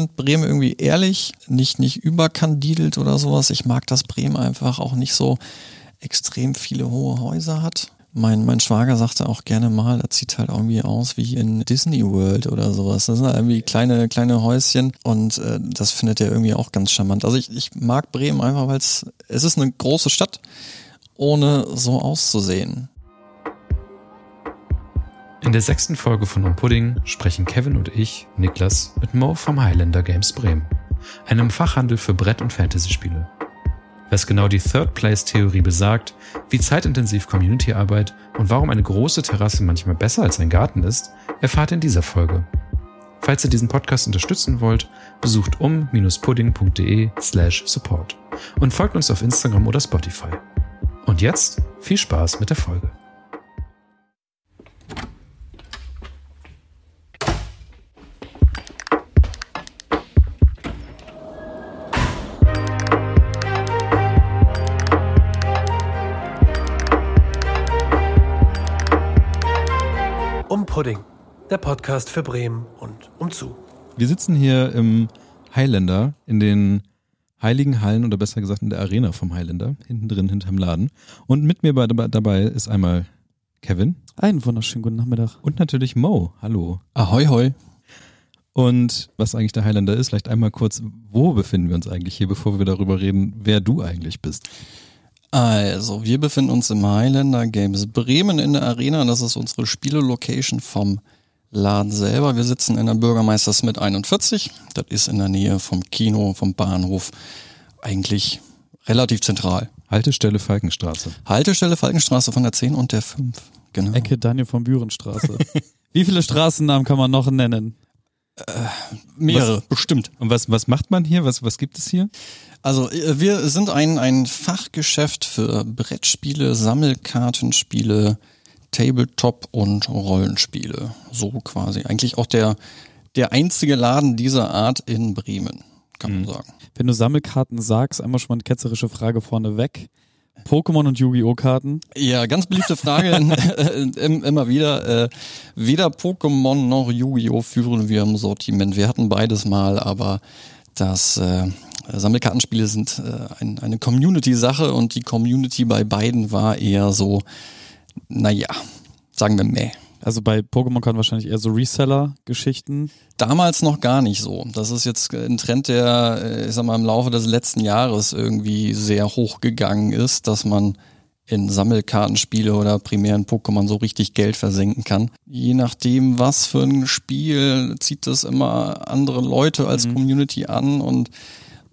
finde Bremen irgendwie ehrlich, nicht, nicht überkandidelt oder sowas. Ich mag, dass Bremen einfach auch nicht so extrem viele hohe Häuser hat. Mein, mein Schwager sagte auch gerne mal, das sieht halt irgendwie aus wie in Disney World oder sowas. Das sind halt irgendwie kleine, kleine Häuschen und äh, das findet er irgendwie auch ganz charmant. Also ich, ich mag Bremen einfach, weil es, es ist eine große Stadt, ohne so auszusehen. In der sechsten Folge von Um Pudding sprechen Kevin und ich, Niklas, mit Mo vom Highlander Games Bremen, einem Fachhandel für Brett- und Fantasy-Spiele was genau die Third-Place-Theorie besagt, wie zeitintensiv Community-Arbeit und warum eine große Terrasse manchmal besser als ein Garten ist, erfahrt ihr in dieser Folge. Falls ihr diesen Podcast unterstützen wollt, besucht um-pudding.de slash support und folgt uns auf Instagram oder Spotify. Und jetzt viel Spaß mit der Folge. Pudding, der Podcast für Bremen und umzu. Wir sitzen hier im Highlander in den heiligen Hallen oder besser gesagt in der Arena vom Highlander, hinten drin, hinterm Laden. Und mit mir dabei ist einmal Kevin. Einen wunderschönen guten Nachmittag. Und natürlich Mo. Hallo. Ahoi, hoi. Und was eigentlich der Highlander ist, vielleicht einmal kurz, wo befinden wir uns eigentlich hier, bevor wir darüber reden, wer du eigentlich bist? Also, wir befinden uns im Highlander Games Bremen in der Arena. Das ist unsere Spielelocation vom Laden selber. Wir sitzen in der Bürgermeister Smith 41. Das ist in der Nähe vom Kino, vom Bahnhof. Eigentlich relativ zentral. Haltestelle Falkenstraße. Haltestelle Falkenstraße von der 10 und der 5. Genau. Ecke Daniel von Bürenstraße. Wie viele Straßennamen kann man noch nennen? Äh, mehrere, was, bestimmt. Und was, was macht man hier? Was, was gibt es hier? Also äh, wir sind ein, ein Fachgeschäft für Brettspiele, Sammelkartenspiele, Tabletop und Rollenspiele. So quasi. Eigentlich auch der, der einzige Laden dieser Art in Bremen, kann man mhm. sagen. Wenn du Sammelkarten sagst, einmal schon mal eine ketzerische Frage vorneweg. Pokémon und Yu-Gi-Oh! Karten? Ja, ganz beliebte Frage immer wieder. Äh, weder Pokémon noch Yu-Gi-Oh! führen wir im Sortiment. Wir hatten beides mal, aber das äh, Sammelkartenspiele sind äh, ein, eine Community-Sache und die Community bei beiden war eher so, naja, sagen wir meh. Also bei Pokémon kann wahrscheinlich eher so Reseller-Geschichten. Damals noch gar nicht so. Das ist jetzt ein Trend, der, äh, ich sag mal, im Laufe des letzten Jahres irgendwie sehr hoch gegangen ist, dass man in Sammelkartenspiele oder primären Pokémon so richtig Geld versenken kann. Je nachdem, was für ein Spiel, zieht das immer andere Leute als mhm. Community an und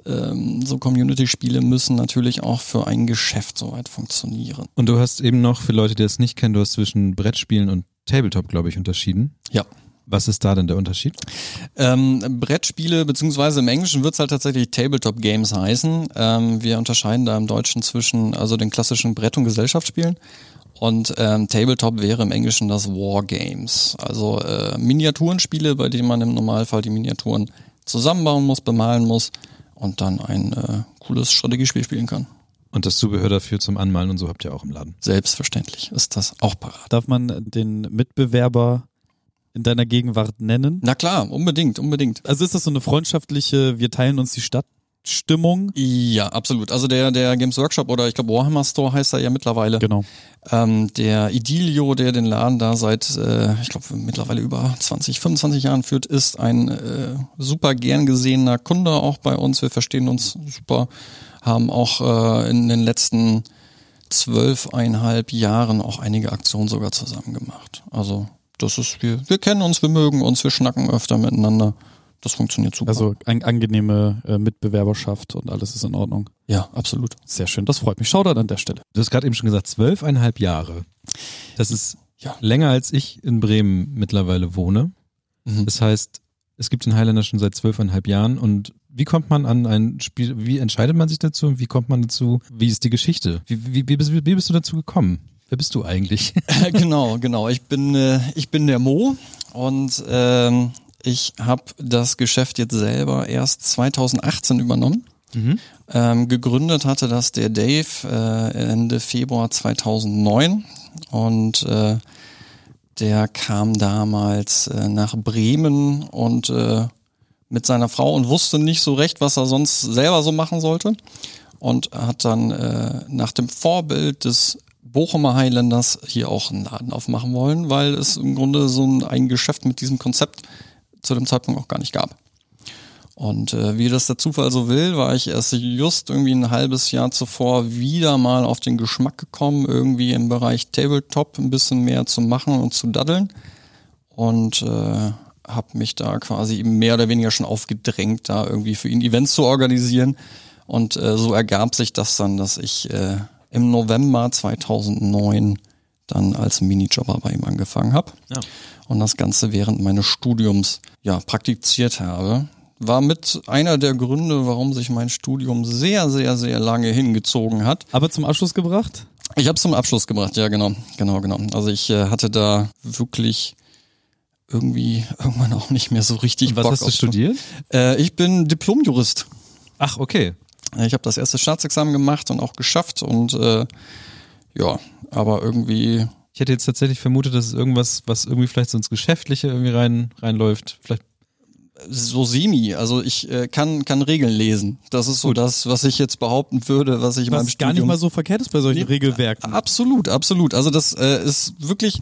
ähm, so Community-Spiele müssen natürlich auch für ein Geschäft soweit funktionieren. Und du hast eben noch, für Leute, die das nicht kennen, du hast zwischen Brettspielen und Tabletop, glaube ich, unterschieden. Ja. Was ist da denn der Unterschied? Ähm, Brettspiele, beziehungsweise im Englischen wird es halt tatsächlich Tabletop Games heißen. Ähm, wir unterscheiden da im Deutschen zwischen also den klassischen Brett- und Gesellschaftsspielen und ähm, Tabletop wäre im Englischen das Wargames. Also äh, Miniaturenspiele, bei denen man im Normalfall die Miniaturen zusammenbauen muss, bemalen muss und dann ein äh, cooles Strategiespiel spielen kann. Und das Zubehör dafür zum Anmalen und so habt ihr auch im Laden. Selbstverständlich ist das auch parat. Darf man den Mitbewerber in deiner Gegenwart nennen? Na klar, unbedingt, unbedingt. Also ist das so eine freundschaftliche, wir teilen uns die Stadt Stimmung. Ja, absolut. Also der, der Games Workshop oder ich glaube Warhammer Store heißt er ja mittlerweile. Genau. Ähm, der Idilio, der den Laden da seit, äh, ich glaube, mittlerweile über 20, 25 Jahren führt, ist ein äh, super gern gesehener Kunde auch bei uns. Wir verstehen uns super, haben auch äh, in den letzten zwölfeinhalb Jahren auch einige Aktionen sogar zusammen gemacht. Also das ist, wir, wir kennen uns, wir mögen uns, wir schnacken öfter miteinander das funktioniert super. Also eine angenehme äh, Mitbewerberschaft und alles ist in Ordnung. Ja, absolut. Sehr schön, das freut mich. Schau da an der Stelle. Du hast gerade eben schon gesagt, zwölfeinhalb Jahre. Das ist ja. länger als ich in Bremen mittlerweile wohne. Mhm. Das heißt, es gibt den Highlander schon seit zwölfeinhalb Jahren und wie kommt man an ein Spiel, wie entscheidet man sich dazu und wie kommt man dazu, wie ist die Geschichte? Wie, wie, wie, bist, wie bist du dazu gekommen? Wer bist du eigentlich? genau, genau. Ich bin, äh, ich bin der Mo und ähm, ich habe das Geschäft jetzt selber erst 2018 übernommen. Mhm. Ähm, gegründet hatte das der Dave äh, Ende Februar 2009 und äh, der kam damals äh, nach Bremen und äh, mit seiner Frau und wusste nicht so recht, was er sonst selber so machen sollte. Und hat dann äh, nach dem Vorbild des Bochumer Highlanders hier auch einen Laden aufmachen wollen, weil es im Grunde so ein, ein Geschäft mit diesem Konzept zu dem Zeitpunkt auch gar nicht gab. Und äh, wie das der Zufall so will, war ich erst just irgendwie ein halbes Jahr zuvor wieder mal auf den Geschmack gekommen, irgendwie im Bereich Tabletop ein bisschen mehr zu machen und zu daddeln. Und äh, habe mich da quasi mehr oder weniger schon aufgedrängt, da irgendwie für ihn Events zu organisieren. Und äh, so ergab sich das dann, dass ich äh, im November 2009 dann als Minijobber bei ihm angefangen habe. Ja. Und das Ganze während meines Studiums ja praktiziert habe war mit einer der Gründe, warum sich mein Studium sehr, sehr, sehr lange hingezogen hat. Aber zum Abschluss gebracht? Ich habe zum Abschluss gebracht, ja genau, genau, genau. Also ich äh, hatte da wirklich irgendwie irgendwann auch nicht mehr so richtig Und was Bock hast du studiert? Äh, ich bin Diplomjurist. Ach, okay. Ich habe das erste Staatsexamen gemacht und auch geschafft und äh, ja, aber irgendwie. Ich hätte jetzt tatsächlich vermutet, dass es irgendwas, was irgendwie vielleicht so ins Geschäftliche irgendwie rein reinläuft. Vielleicht so semi. Also ich äh, kann kann Regeln lesen. Das ist so Gut. das, was ich jetzt behaupten würde, was ich was beim Studium gar nicht mal so verkehrt ist bei solchen nee, Regelwerken. Absolut, absolut. Also das äh, ist wirklich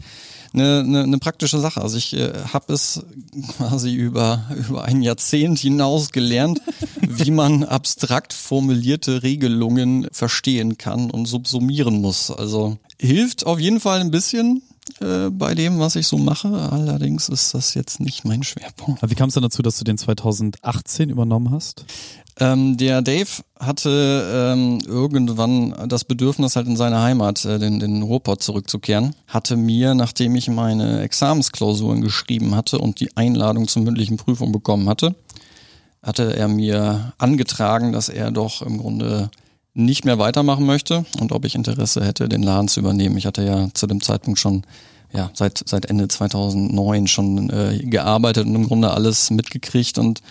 eine, eine, eine praktische Sache. Also ich äh, habe es quasi über über ein Jahrzehnt hinaus gelernt, wie man abstrakt formulierte Regelungen verstehen kann und subsumieren muss. Also hilft auf jeden Fall ein bisschen äh, bei dem, was ich so mache. Allerdings ist das jetzt nicht mein Schwerpunkt. Aber wie kam es dann dazu, dass du den 2018 übernommen hast? Ähm, der Dave hatte ähm, irgendwann das Bedürfnis, halt in seine Heimat, äh, den, den Ruhrpott zurückzukehren. Hatte mir, nachdem ich meine Examensklausuren geschrieben hatte und die Einladung zur mündlichen Prüfung bekommen hatte, hatte er mir angetragen, dass er doch im Grunde nicht mehr weitermachen möchte und ob ich Interesse hätte, den Laden zu übernehmen. Ich hatte ja zu dem Zeitpunkt schon ja, seit, seit Ende 2009 schon äh, gearbeitet und im Grunde alles mitgekriegt und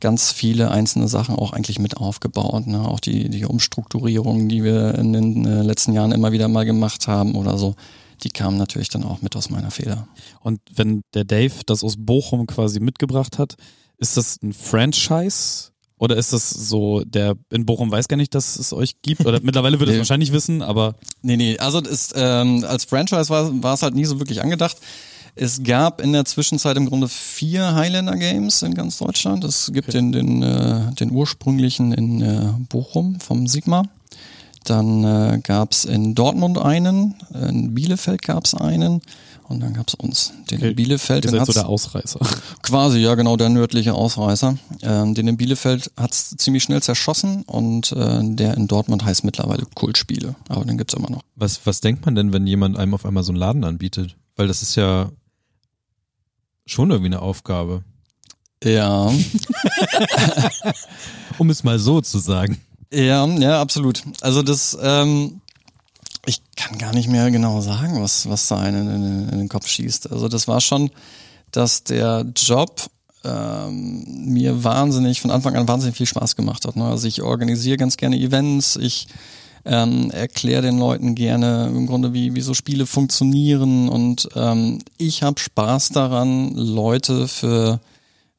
ganz viele einzelne Sachen auch eigentlich mit aufgebaut. Ne? Auch die, die Umstrukturierungen, die wir in den äh, letzten Jahren immer wieder mal gemacht haben oder so, die kamen natürlich dann auch mit aus meiner Feder. Und wenn der Dave das aus Bochum quasi mitgebracht hat, ist das ein Franchise oder ist das so, der in Bochum weiß gar nicht, dass es euch gibt? Oder mittlerweile wird es nee. wahrscheinlich wissen, aber. Nee, nee, also ist, ähm, als Franchise war, war es halt nie so wirklich angedacht. Es gab in der Zwischenzeit im Grunde vier Highlander Games in ganz Deutschland. Es gibt okay. den, den, äh, den ursprünglichen in äh, Bochum vom Sigma. Dann äh, gab es in Dortmund einen, in Bielefeld gab es einen und dann gab es uns, den okay. in Bielefeld. Ihr seid so der Ausreißer. Quasi, ja genau, der nördliche Ausreißer. Ähm, den in Bielefeld hat's ziemlich schnell zerschossen und äh, der in Dortmund heißt mittlerweile Kultspiele. Aber den gibt's immer noch. Was, was denkt man denn, wenn jemand einem auf einmal so einen Laden anbietet? Weil das ist ja schon irgendwie eine Aufgabe. Ja. um es mal so zu sagen. Ja, ja, absolut. Also das, ähm, ich kann gar nicht mehr genau sagen, was, was da einen in, in den Kopf schießt. Also das war schon, dass der Job ähm, mir wahnsinnig, von Anfang an wahnsinnig viel Spaß gemacht hat. Ne? Also ich organisiere ganz gerne Events, ich ähm, erkläre den Leuten gerne im Grunde, wie, wie so Spiele funktionieren und ähm, ich habe Spaß daran, Leute für,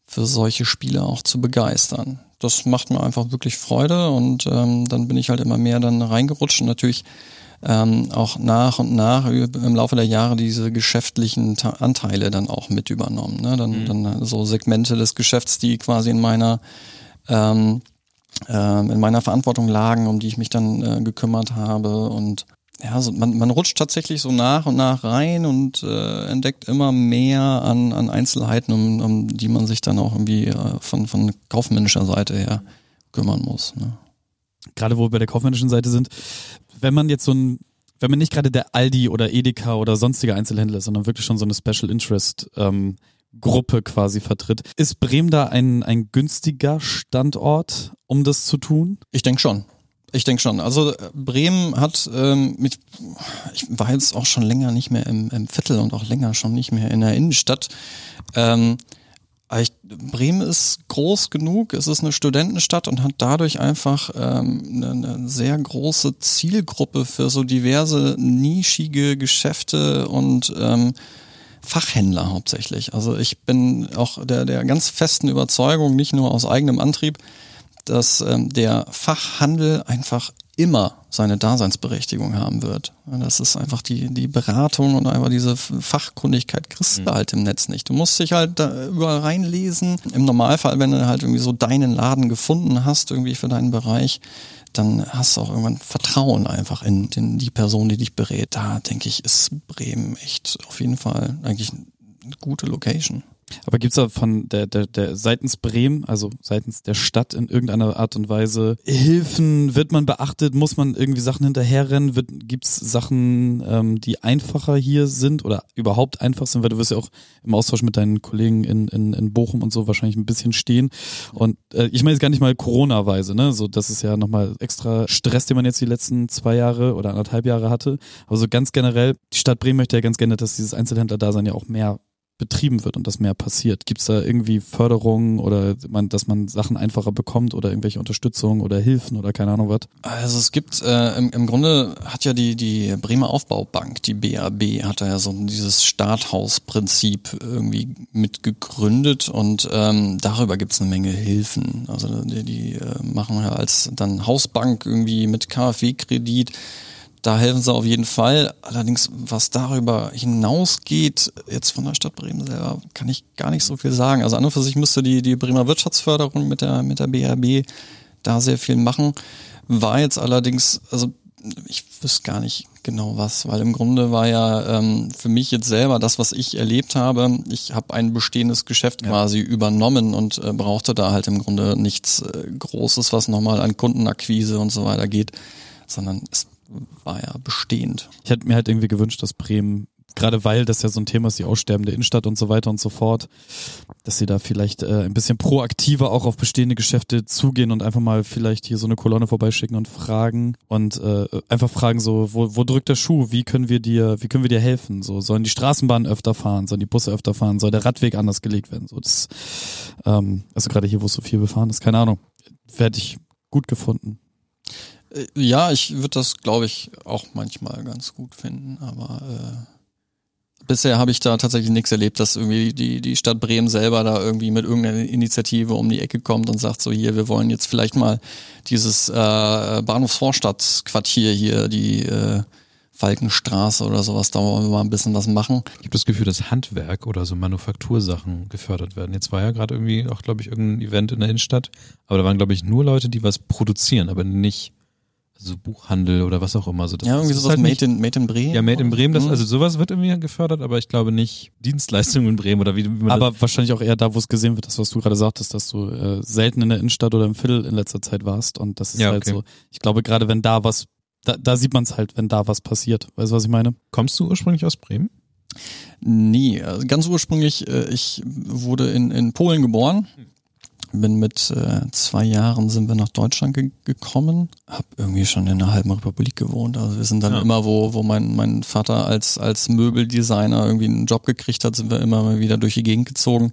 für solche Spiele auch zu begeistern. Das macht mir einfach wirklich Freude und ähm, dann bin ich halt immer mehr dann reingerutscht und natürlich ähm, auch nach und nach im Laufe der Jahre diese geschäftlichen Ta Anteile dann auch mit übernommen. Ne? Dann, mhm. dann so Segmente des Geschäfts, die quasi in meiner ähm, äh, in meiner Verantwortung lagen, um die ich mich dann äh, gekümmert habe und ja, so man, man rutscht tatsächlich so nach und nach rein und äh, entdeckt immer mehr an, an Einzelheiten, um, um die man sich dann auch irgendwie äh, von, von kaufmännischer Seite her kümmern muss. Ne? Gerade wo wir bei der kaufmännischen Seite sind, wenn man jetzt so ein, wenn man nicht gerade der Aldi oder Edeka oder sonstige Einzelhändler ist, sondern wirklich schon so eine Special Interest ähm, Gruppe quasi vertritt, ist Bremen da ein, ein günstiger Standort, um das zu tun? Ich denke schon. Ich denke schon. Also äh, Bremen hat, ähm, mit, ich war jetzt auch schon länger nicht mehr im, im Viertel und auch länger schon nicht mehr in der Innenstadt. Ähm, ich, Bremen ist groß genug, es ist eine Studentenstadt und hat dadurch einfach ähm, eine, eine sehr große Zielgruppe für so diverse nischige Geschäfte und ähm, Fachhändler hauptsächlich. Also ich bin auch der, der ganz festen Überzeugung, nicht nur aus eigenem Antrieb, dass ähm, der Fachhandel einfach immer seine Daseinsberechtigung haben wird. Das ist einfach die, die Beratung und einfach diese Fachkundigkeit kriegst du mhm. halt im Netz nicht. Du musst dich halt da überall reinlesen. Im Normalfall, wenn du halt irgendwie so deinen Laden gefunden hast, irgendwie für deinen Bereich, dann hast du auch irgendwann Vertrauen einfach in, in die Person, die dich berät. Da denke ich, ist Bremen echt auf jeden Fall eigentlich eine gute Location. Aber gibt's da von der, der, der seitens Bremen, also seitens der Stadt in irgendeiner Art und Weise Hilfen? Wird man beachtet? Muss man irgendwie Sachen hinterherrennen? Wird, gibt's Sachen, ähm, die einfacher hier sind oder überhaupt einfach sind? Weil du wirst ja auch im Austausch mit deinen Kollegen in, in, in Bochum und so wahrscheinlich ein bisschen stehen. Und äh, ich meine jetzt gar nicht mal Corona-weise, ne? So, das ist ja nochmal extra Stress, den man jetzt die letzten zwei Jahre oder anderthalb Jahre hatte. Aber so ganz generell, die Stadt Bremen möchte ja ganz gerne, dass dieses Einzelhändler-Dasein ja auch mehr betrieben wird und das mehr passiert? Gibt es da irgendwie Förderungen oder man, dass man Sachen einfacher bekommt oder irgendwelche Unterstützung oder Hilfen oder keine Ahnung was? Also es gibt äh, im, im Grunde hat ja die die Bremer Aufbaubank, die BAB, hat da ja so dieses Starthausprinzip irgendwie mitgegründet und ähm, darüber gibt es eine Menge Hilfen. Also die, die äh, machen ja als dann Hausbank irgendwie mit KfW-Kredit da helfen sie auf jeden Fall. Allerdings, was darüber hinausgeht, jetzt von der Stadt Bremen selber, kann ich gar nicht so viel sagen. Also an und für sich müsste die, die Bremer Wirtschaftsförderung mit der, mit der BRB da sehr viel machen. War jetzt allerdings, also ich wüsste gar nicht genau was, weil im Grunde war ja ähm, für mich jetzt selber das, was ich erlebt habe. Ich habe ein bestehendes Geschäft ja. quasi übernommen und äh, brauchte da halt im Grunde nichts äh, Großes, was nochmal an Kundenakquise und so weiter geht, sondern es war ja bestehend. Ich hätte mir halt irgendwie gewünscht, dass Bremen, gerade weil das ja so ein Thema ist, die aussterbende Innenstadt und so weiter und so fort, dass sie da vielleicht äh, ein bisschen proaktiver auch auf bestehende Geschäfte zugehen und einfach mal vielleicht hier so eine Kolonne vorbeischicken und fragen und äh, einfach fragen so, wo, wo drückt der Schuh? Wie können wir dir, wie können wir dir helfen? So sollen die Straßenbahnen öfter fahren, sollen die Busse öfter fahren, soll der Radweg anders gelegt werden? So das, ähm, also gerade hier, wo es so viel befahren ist, keine Ahnung, werde ich gut gefunden. Äh, ja, ich würde das, glaube ich, auch manchmal ganz gut finden, aber äh, bisher habe ich da tatsächlich nichts erlebt, dass irgendwie die, die Stadt Bremen selber da irgendwie mit irgendeiner Initiative um die Ecke kommt und sagt so, hier, wir wollen jetzt vielleicht mal dieses äh, Bahnhofsvorstadtquartier hier, die äh, Falkenstraße oder sowas, da wollen wir mal ein bisschen was machen. Ich habe das Gefühl, dass Handwerk oder so Manufaktursachen gefördert werden. Jetzt war ja gerade irgendwie auch, glaube ich, irgendein Event in der Innenstadt, aber da waren, glaube ich, nur Leute, die was produzieren, aber nicht so Buchhandel oder was auch immer. So, das, ja, irgendwie sowas halt Made, in, Made in Bremen. Ja, Made in Bremen, das, mhm. also sowas wird irgendwie gefördert, aber ich glaube nicht Dienstleistungen in Bremen oder wie, wie man Aber wahrscheinlich auch eher da, wo es gesehen wird, das, was du gerade sagtest, dass du äh, selten in der Innenstadt oder im Viertel in letzter Zeit warst und das ist ja, halt okay. so. Ich glaube, gerade wenn da was, da, da sieht man es halt, wenn da was passiert. Weißt du, was ich meine? Kommst du ursprünglich aus Bremen? Nee, also ganz ursprünglich, äh, ich wurde in, in Polen geboren. Hm bin mit äh, zwei Jahren sind wir nach Deutschland ge gekommen, habe irgendwie schon in der halben Republik gewohnt. Also wir sind dann ja. immer, wo, wo mein, mein Vater als, als Möbeldesigner irgendwie einen Job gekriegt hat, sind wir immer mal wieder durch die Gegend gezogen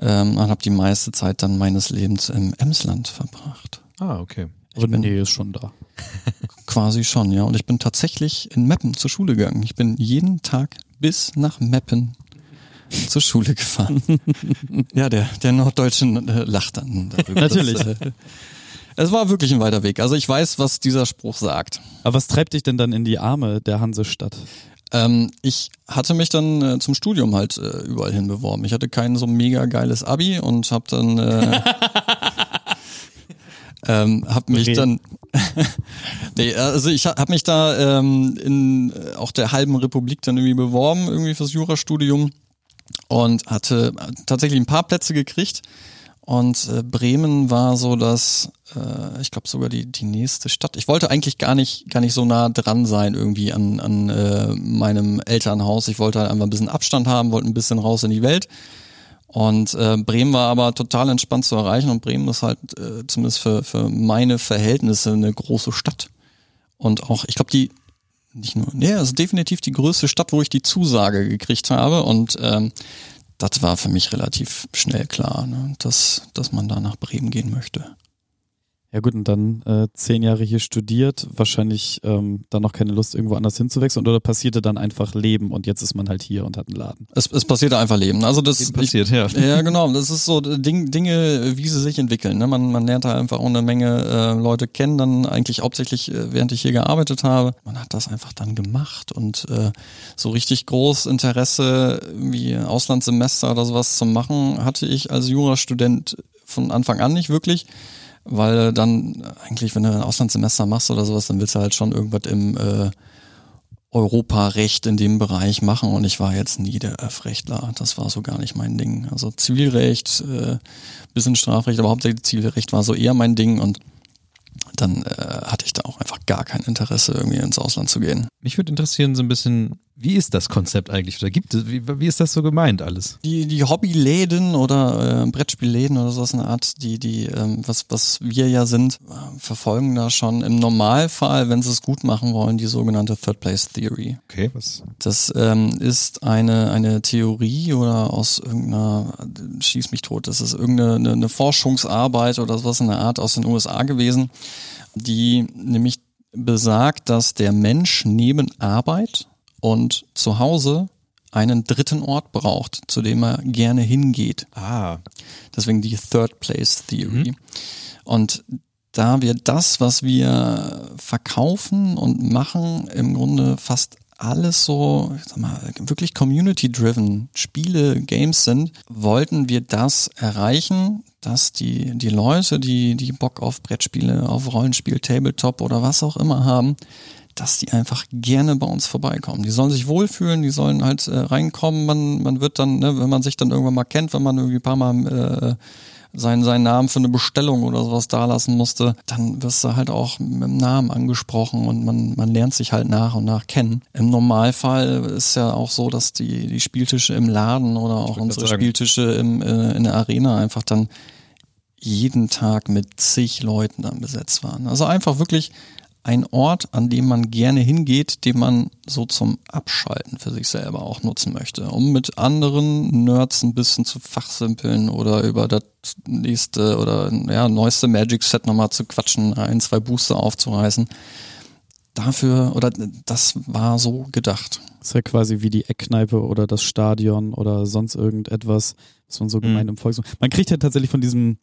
ähm, und habe die meiste Zeit dann meines Lebens im Emsland verbracht. Ah, okay. Ich bin Nähe ist schon da. Quasi schon, ja. Und ich bin tatsächlich in Meppen zur Schule gegangen. Ich bin jeden Tag bis nach Meppen zur Schule gefahren. ja, der, der Norddeutsche äh, lacht dann darüber. Natürlich. Das, äh, es war wirklich ein weiter Weg. Also ich weiß, was dieser Spruch sagt. Aber was treibt dich denn dann in die Arme der Hansestadt? Ähm, ich hatte mich dann äh, zum Studium halt äh, überall hin beworben. Ich hatte kein so mega geiles Abi und habe dann äh, ähm, hab mich okay. dann nee, also ich habe mich da ähm, in äh, auch der halben Republik dann irgendwie beworben irgendwie fürs Jurastudium und hatte tatsächlich ein paar Plätze gekriegt. Und äh, Bremen war so das, äh, ich glaube sogar die, die nächste Stadt. Ich wollte eigentlich gar nicht, gar nicht so nah dran sein irgendwie an, an äh, meinem Elternhaus. Ich wollte halt einfach ein bisschen Abstand haben, wollte ein bisschen raus in die Welt. Und äh, Bremen war aber total entspannt zu erreichen und Bremen ist halt äh, zumindest für, für meine Verhältnisse eine große Stadt. Und auch, ich glaube, die nicht nur, nee, ist definitiv die größte Stadt, wo ich die Zusage gekriegt habe und ähm, das war für mich relativ schnell klar, ne, dass, dass man da nach Bremen gehen möchte. Ja gut, und dann äh, zehn Jahre hier studiert, wahrscheinlich ähm, dann noch keine Lust, irgendwo anders hinzuwechseln oder passierte dann einfach Leben und jetzt ist man halt hier und hat einen Laden. Es, es passierte einfach Leben. Also das Leben passiert, ja. Ja, genau. Das ist so Ding, Dinge, wie sie sich entwickeln. Ne? Man, man lernt da einfach auch eine Menge äh, Leute kennen, dann eigentlich hauptsächlich, äh, während ich hier gearbeitet habe. Man hat das einfach dann gemacht und äh, so richtig groß Interesse, wie Auslandssemester oder sowas zu machen, hatte ich als Jurastudent von Anfang an nicht wirklich weil dann eigentlich, wenn du ein Auslandssemester machst oder sowas, dann willst du halt schon irgendwas im äh, Europarecht in dem Bereich machen und ich war jetzt nie der Öffrechtler. Das war so gar nicht mein Ding. Also Zivilrecht, äh, bisschen Strafrecht, aber hauptsächlich Zivilrecht war so eher mein Ding und dann äh, hatte ich da auch einfach gar kein Interesse, irgendwie ins Ausland zu gehen. Mich würde interessieren, so ein bisschen, wie ist das Konzept eigentlich? Oder gibt es, wie, wie ist das so gemeint alles? Die, die Hobbyläden oder äh, Brettspielläden oder sowas in der Art, die, die, ähm, was, was wir ja sind, äh, verfolgen da schon im Normalfall, wenn sie es gut machen wollen, die sogenannte Third Place Theory. Okay, was? Das ähm, ist eine, eine Theorie oder aus irgendeiner, schieß mich tot, das ist irgendeine eine, eine Forschungsarbeit oder sowas in der Art aus den USA gewesen, die nämlich besagt, dass der Mensch neben Arbeit und zu Hause einen dritten Ort braucht, zu dem er gerne hingeht. Ah. Deswegen die Third Place Theory. Mhm. Und da wir das, was wir verkaufen und machen, im Grunde fast alles so, ich sag mal, wirklich community-driven Spiele, Games sind, wollten wir das erreichen, dass die, die Leute, die, die Bock auf Brettspiele, auf Rollenspiel, Tabletop oder was auch immer haben, dass die einfach gerne bei uns vorbeikommen. Die sollen sich wohlfühlen, die sollen halt äh, reinkommen. Man, man wird dann, ne, wenn man sich dann irgendwann mal kennt, wenn man irgendwie ein paar Mal äh, seinen, seinen Namen für eine Bestellung oder sowas dalassen musste, dann wirst du halt auch mit dem Namen angesprochen und man, man lernt sich halt nach und nach kennen. Im Normalfall ist ja auch so, dass die, die Spieltische im Laden oder auch unsere Spieltische im, äh, in der Arena einfach dann jeden Tag mit zig Leuten dann besetzt waren. Also einfach wirklich ein Ort, an dem man gerne hingeht, den man so zum Abschalten für sich selber auch nutzen möchte, um mit anderen Nerds ein bisschen zu fachsimpeln oder über das nächste oder ja, neueste Magic Set nochmal zu quatschen, ein, zwei Booster aufzureißen. Dafür, oder das war so gedacht. Das ist ja quasi wie die Eckkneipe oder das Stadion oder sonst irgendetwas, was man so gemeint mhm. im Volksmund. Man kriegt ja tatsächlich von diesem,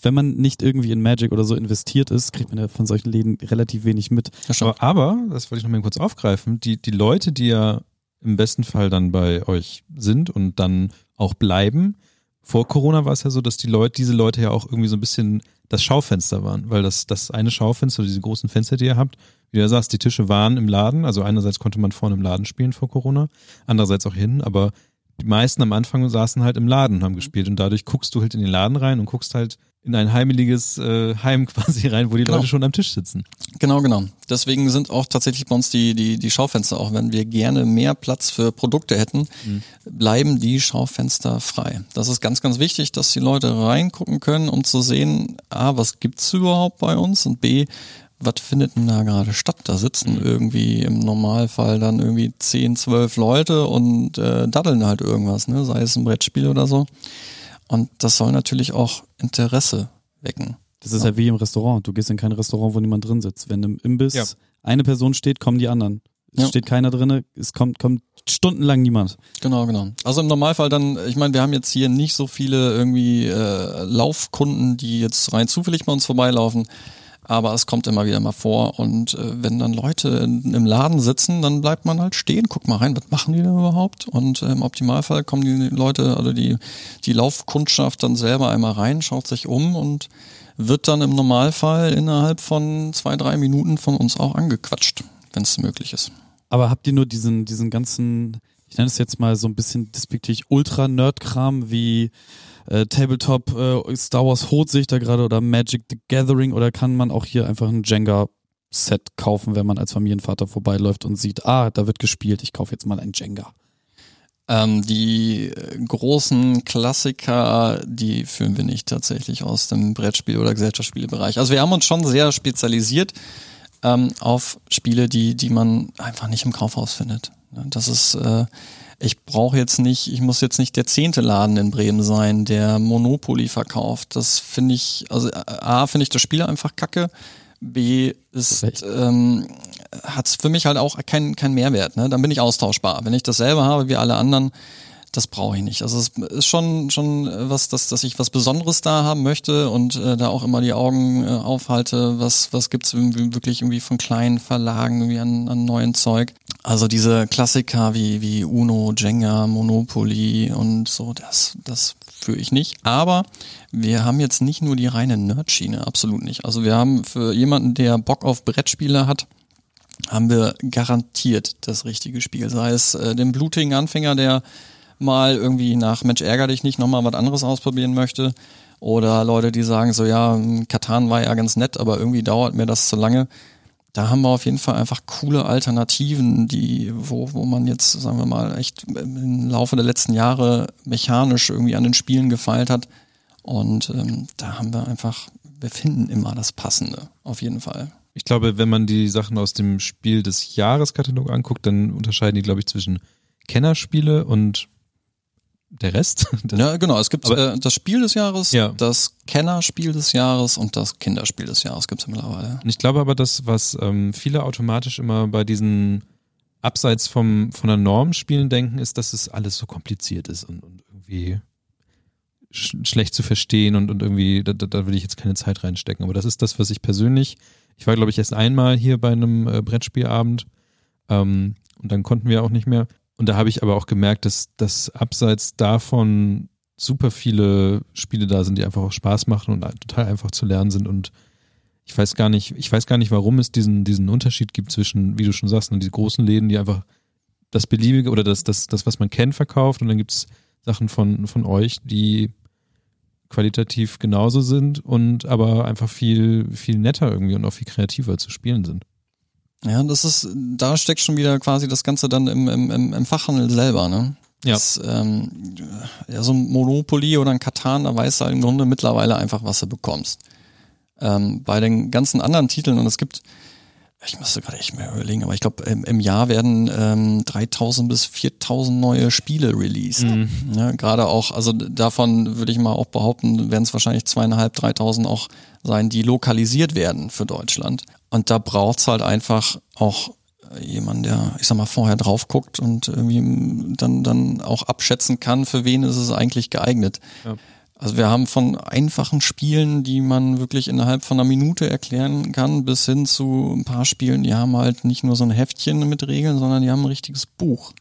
wenn man nicht irgendwie in Magic oder so investiert ist, kriegt man ja von solchen Läden relativ wenig mit. Aber, aber, das wollte ich noch mal kurz aufgreifen, die, die Leute, die ja im besten Fall dann bei euch sind und dann auch bleiben, vor Corona war es ja so, dass die Leute, diese Leute ja auch irgendwie so ein bisschen das Schaufenster waren, weil das, das eine Schaufenster, diese großen Fenster, die ihr habt, wie du sagst, die Tische waren im Laden, also einerseits konnte man vorne im Laden spielen vor Corona, andererseits auch hin, aber die meisten am Anfang saßen halt im Laden und haben gespielt und dadurch guckst du halt in den Laden rein und guckst halt in ein heimeliges äh, Heim quasi rein, wo die genau. Leute schon am Tisch sitzen. Genau, genau. Deswegen sind auch tatsächlich bei uns die, die, die Schaufenster, auch wenn wir gerne mehr Platz für Produkte hätten, mhm. bleiben die Schaufenster frei. Das ist ganz, ganz wichtig, dass die Leute reingucken können, um zu sehen, A, was gibt's überhaupt bei uns und B, was findet denn da gerade statt? Da sitzen mhm. irgendwie im Normalfall dann irgendwie 10, 12 Leute und äh, daddeln halt irgendwas, ne? sei es ein Brettspiel oder so. Und das soll natürlich auch Interesse wecken. Das ist ja. ja wie im Restaurant. Du gehst in kein Restaurant, wo niemand drin sitzt. Wenn im Imbiss ja. eine Person steht, kommen die anderen. Es ja. steht keiner drin, es kommt, kommt stundenlang niemand. Genau, genau. Also im Normalfall dann, ich meine, wir haben jetzt hier nicht so viele irgendwie äh, Laufkunden, die jetzt rein zufällig bei uns vorbeilaufen aber es kommt immer wieder mal vor und äh, wenn dann Leute in, im Laden sitzen, dann bleibt man halt stehen, guck mal rein, was machen die denn überhaupt? Und äh, im Optimalfall kommen die Leute, also die, die Laufkundschaft dann selber einmal rein, schaut sich um und wird dann im Normalfall innerhalb von zwei, drei Minuten von uns auch angequatscht, wenn es möglich ist. Aber habt ihr nur diesen, diesen ganzen, ich nenne es jetzt mal so ein bisschen despektierlich Ultra-Nerd-Kram wie äh, Tabletop äh, Star Wars holt sich da gerade oder Magic the Gathering oder kann man auch hier einfach ein Jenga Set kaufen, wenn man als Familienvater vorbeiläuft und sieht, ah, da wird gespielt, ich kaufe jetzt mal ein Jenga. Ähm, die großen Klassiker, die führen wir nicht tatsächlich aus dem Brettspiel- oder Gesellschaftsspielebereich. Also wir haben uns schon sehr spezialisiert ähm, auf Spiele, die, die man einfach nicht im Kaufhaus findet. Das ist äh, ich brauche jetzt nicht, ich muss jetzt nicht der zehnte Laden in Bremen sein, der Monopoly verkauft. Das finde ich, also A, finde ich das Spiel einfach kacke. B ist, ähm, hat für mich halt auch keinen kein Mehrwert. Ne? Dann bin ich austauschbar. Wenn ich dasselbe habe wie alle anderen, das brauche ich nicht. Also es ist schon schon was, dass, dass ich was Besonderes da haben möchte und äh, da auch immer die Augen äh, aufhalte, was was gibt's wirklich irgendwie von kleinen Verlagen irgendwie an, an neuen Zeug. Also diese Klassiker wie wie Uno, Jenga, Monopoly und so, das das führe ich nicht. Aber wir haben jetzt nicht nur die reine Nerdschiene, absolut nicht. Also wir haben für jemanden, der Bock auf Brettspiele hat, haben wir garantiert das richtige Spiel. Sei es äh, den blutigen Anfänger, der mal irgendwie nach Mensch ärger dich nicht nochmal was anderes ausprobieren möchte. Oder Leute, die sagen so, ja, Katan war ja ganz nett, aber irgendwie dauert mir das zu lange. Da haben wir auf jeden Fall einfach coole Alternativen, die, wo, wo man jetzt, sagen wir mal, echt im Laufe der letzten Jahre mechanisch irgendwie an den Spielen gefeilt hat. Und ähm, da haben wir einfach, wir finden immer das Passende, auf jeden Fall. Ich glaube, wenn man die Sachen aus dem Spiel des Jahreskatalog anguckt, dann unterscheiden die, glaube ich, zwischen Kennerspiele und der Rest. Ja, genau. Es gibt äh, das Spiel des Jahres, ja. das Kennerspiel des Jahres und das Kinderspiel des Jahres gibt es mittlerweile. Und ich glaube aber, das, was ähm, viele automatisch immer bei diesen abseits vom, von der Norm spielen denken, ist, dass es alles so kompliziert ist und, und irgendwie sch schlecht zu verstehen und, und irgendwie, da, da will ich jetzt keine Zeit reinstecken. Aber das ist das, was ich persönlich, ich war glaube ich erst einmal hier bei einem äh, Brettspielabend ähm, und dann konnten wir auch nicht mehr. Und da habe ich aber auch gemerkt, dass, dass abseits davon super viele Spiele da sind, die einfach auch Spaß machen und total einfach zu lernen sind. Und ich weiß gar nicht, ich weiß gar nicht, warum es diesen, diesen Unterschied gibt zwischen, wie du schon sagst, die großen Läden, die einfach das Beliebige oder das, das, das, was man kennt, verkauft. Und dann gibt es Sachen von, von euch, die qualitativ genauso sind und aber einfach viel, viel netter irgendwie und auch viel kreativer zu spielen sind. Ja, das ist, da steckt schon wieder quasi das Ganze dann im, im, im Fachhandel selber, ne? Ja. Das, ähm, ja, so ein Monopoly oder ein Katan, da weißt du halt im Grunde mittlerweile einfach, was du bekommst. Ähm, bei den ganzen anderen Titeln, und es gibt, ich müsste gerade echt mehr überlegen, aber ich glaube, im, im, Jahr werden ähm, 3000 bis 4000 neue Spiele released. Mhm. Ja, gerade auch, also davon würde ich mal auch behaupten, werden es wahrscheinlich zweieinhalb, 3000 auch sein, die lokalisiert werden für Deutschland. Und da braucht's halt einfach auch jemand, der, ich sag mal, vorher drauf guckt und irgendwie dann, dann auch abschätzen kann, für wen ist es eigentlich geeignet. Ja. Also wir haben von einfachen Spielen, die man wirklich innerhalb von einer Minute erklären kann, bis hin zu ein paar Spielen, die haben halt nicht nur so ein Heftchen mit Regeln, sondern die haben ein richtiges Buch.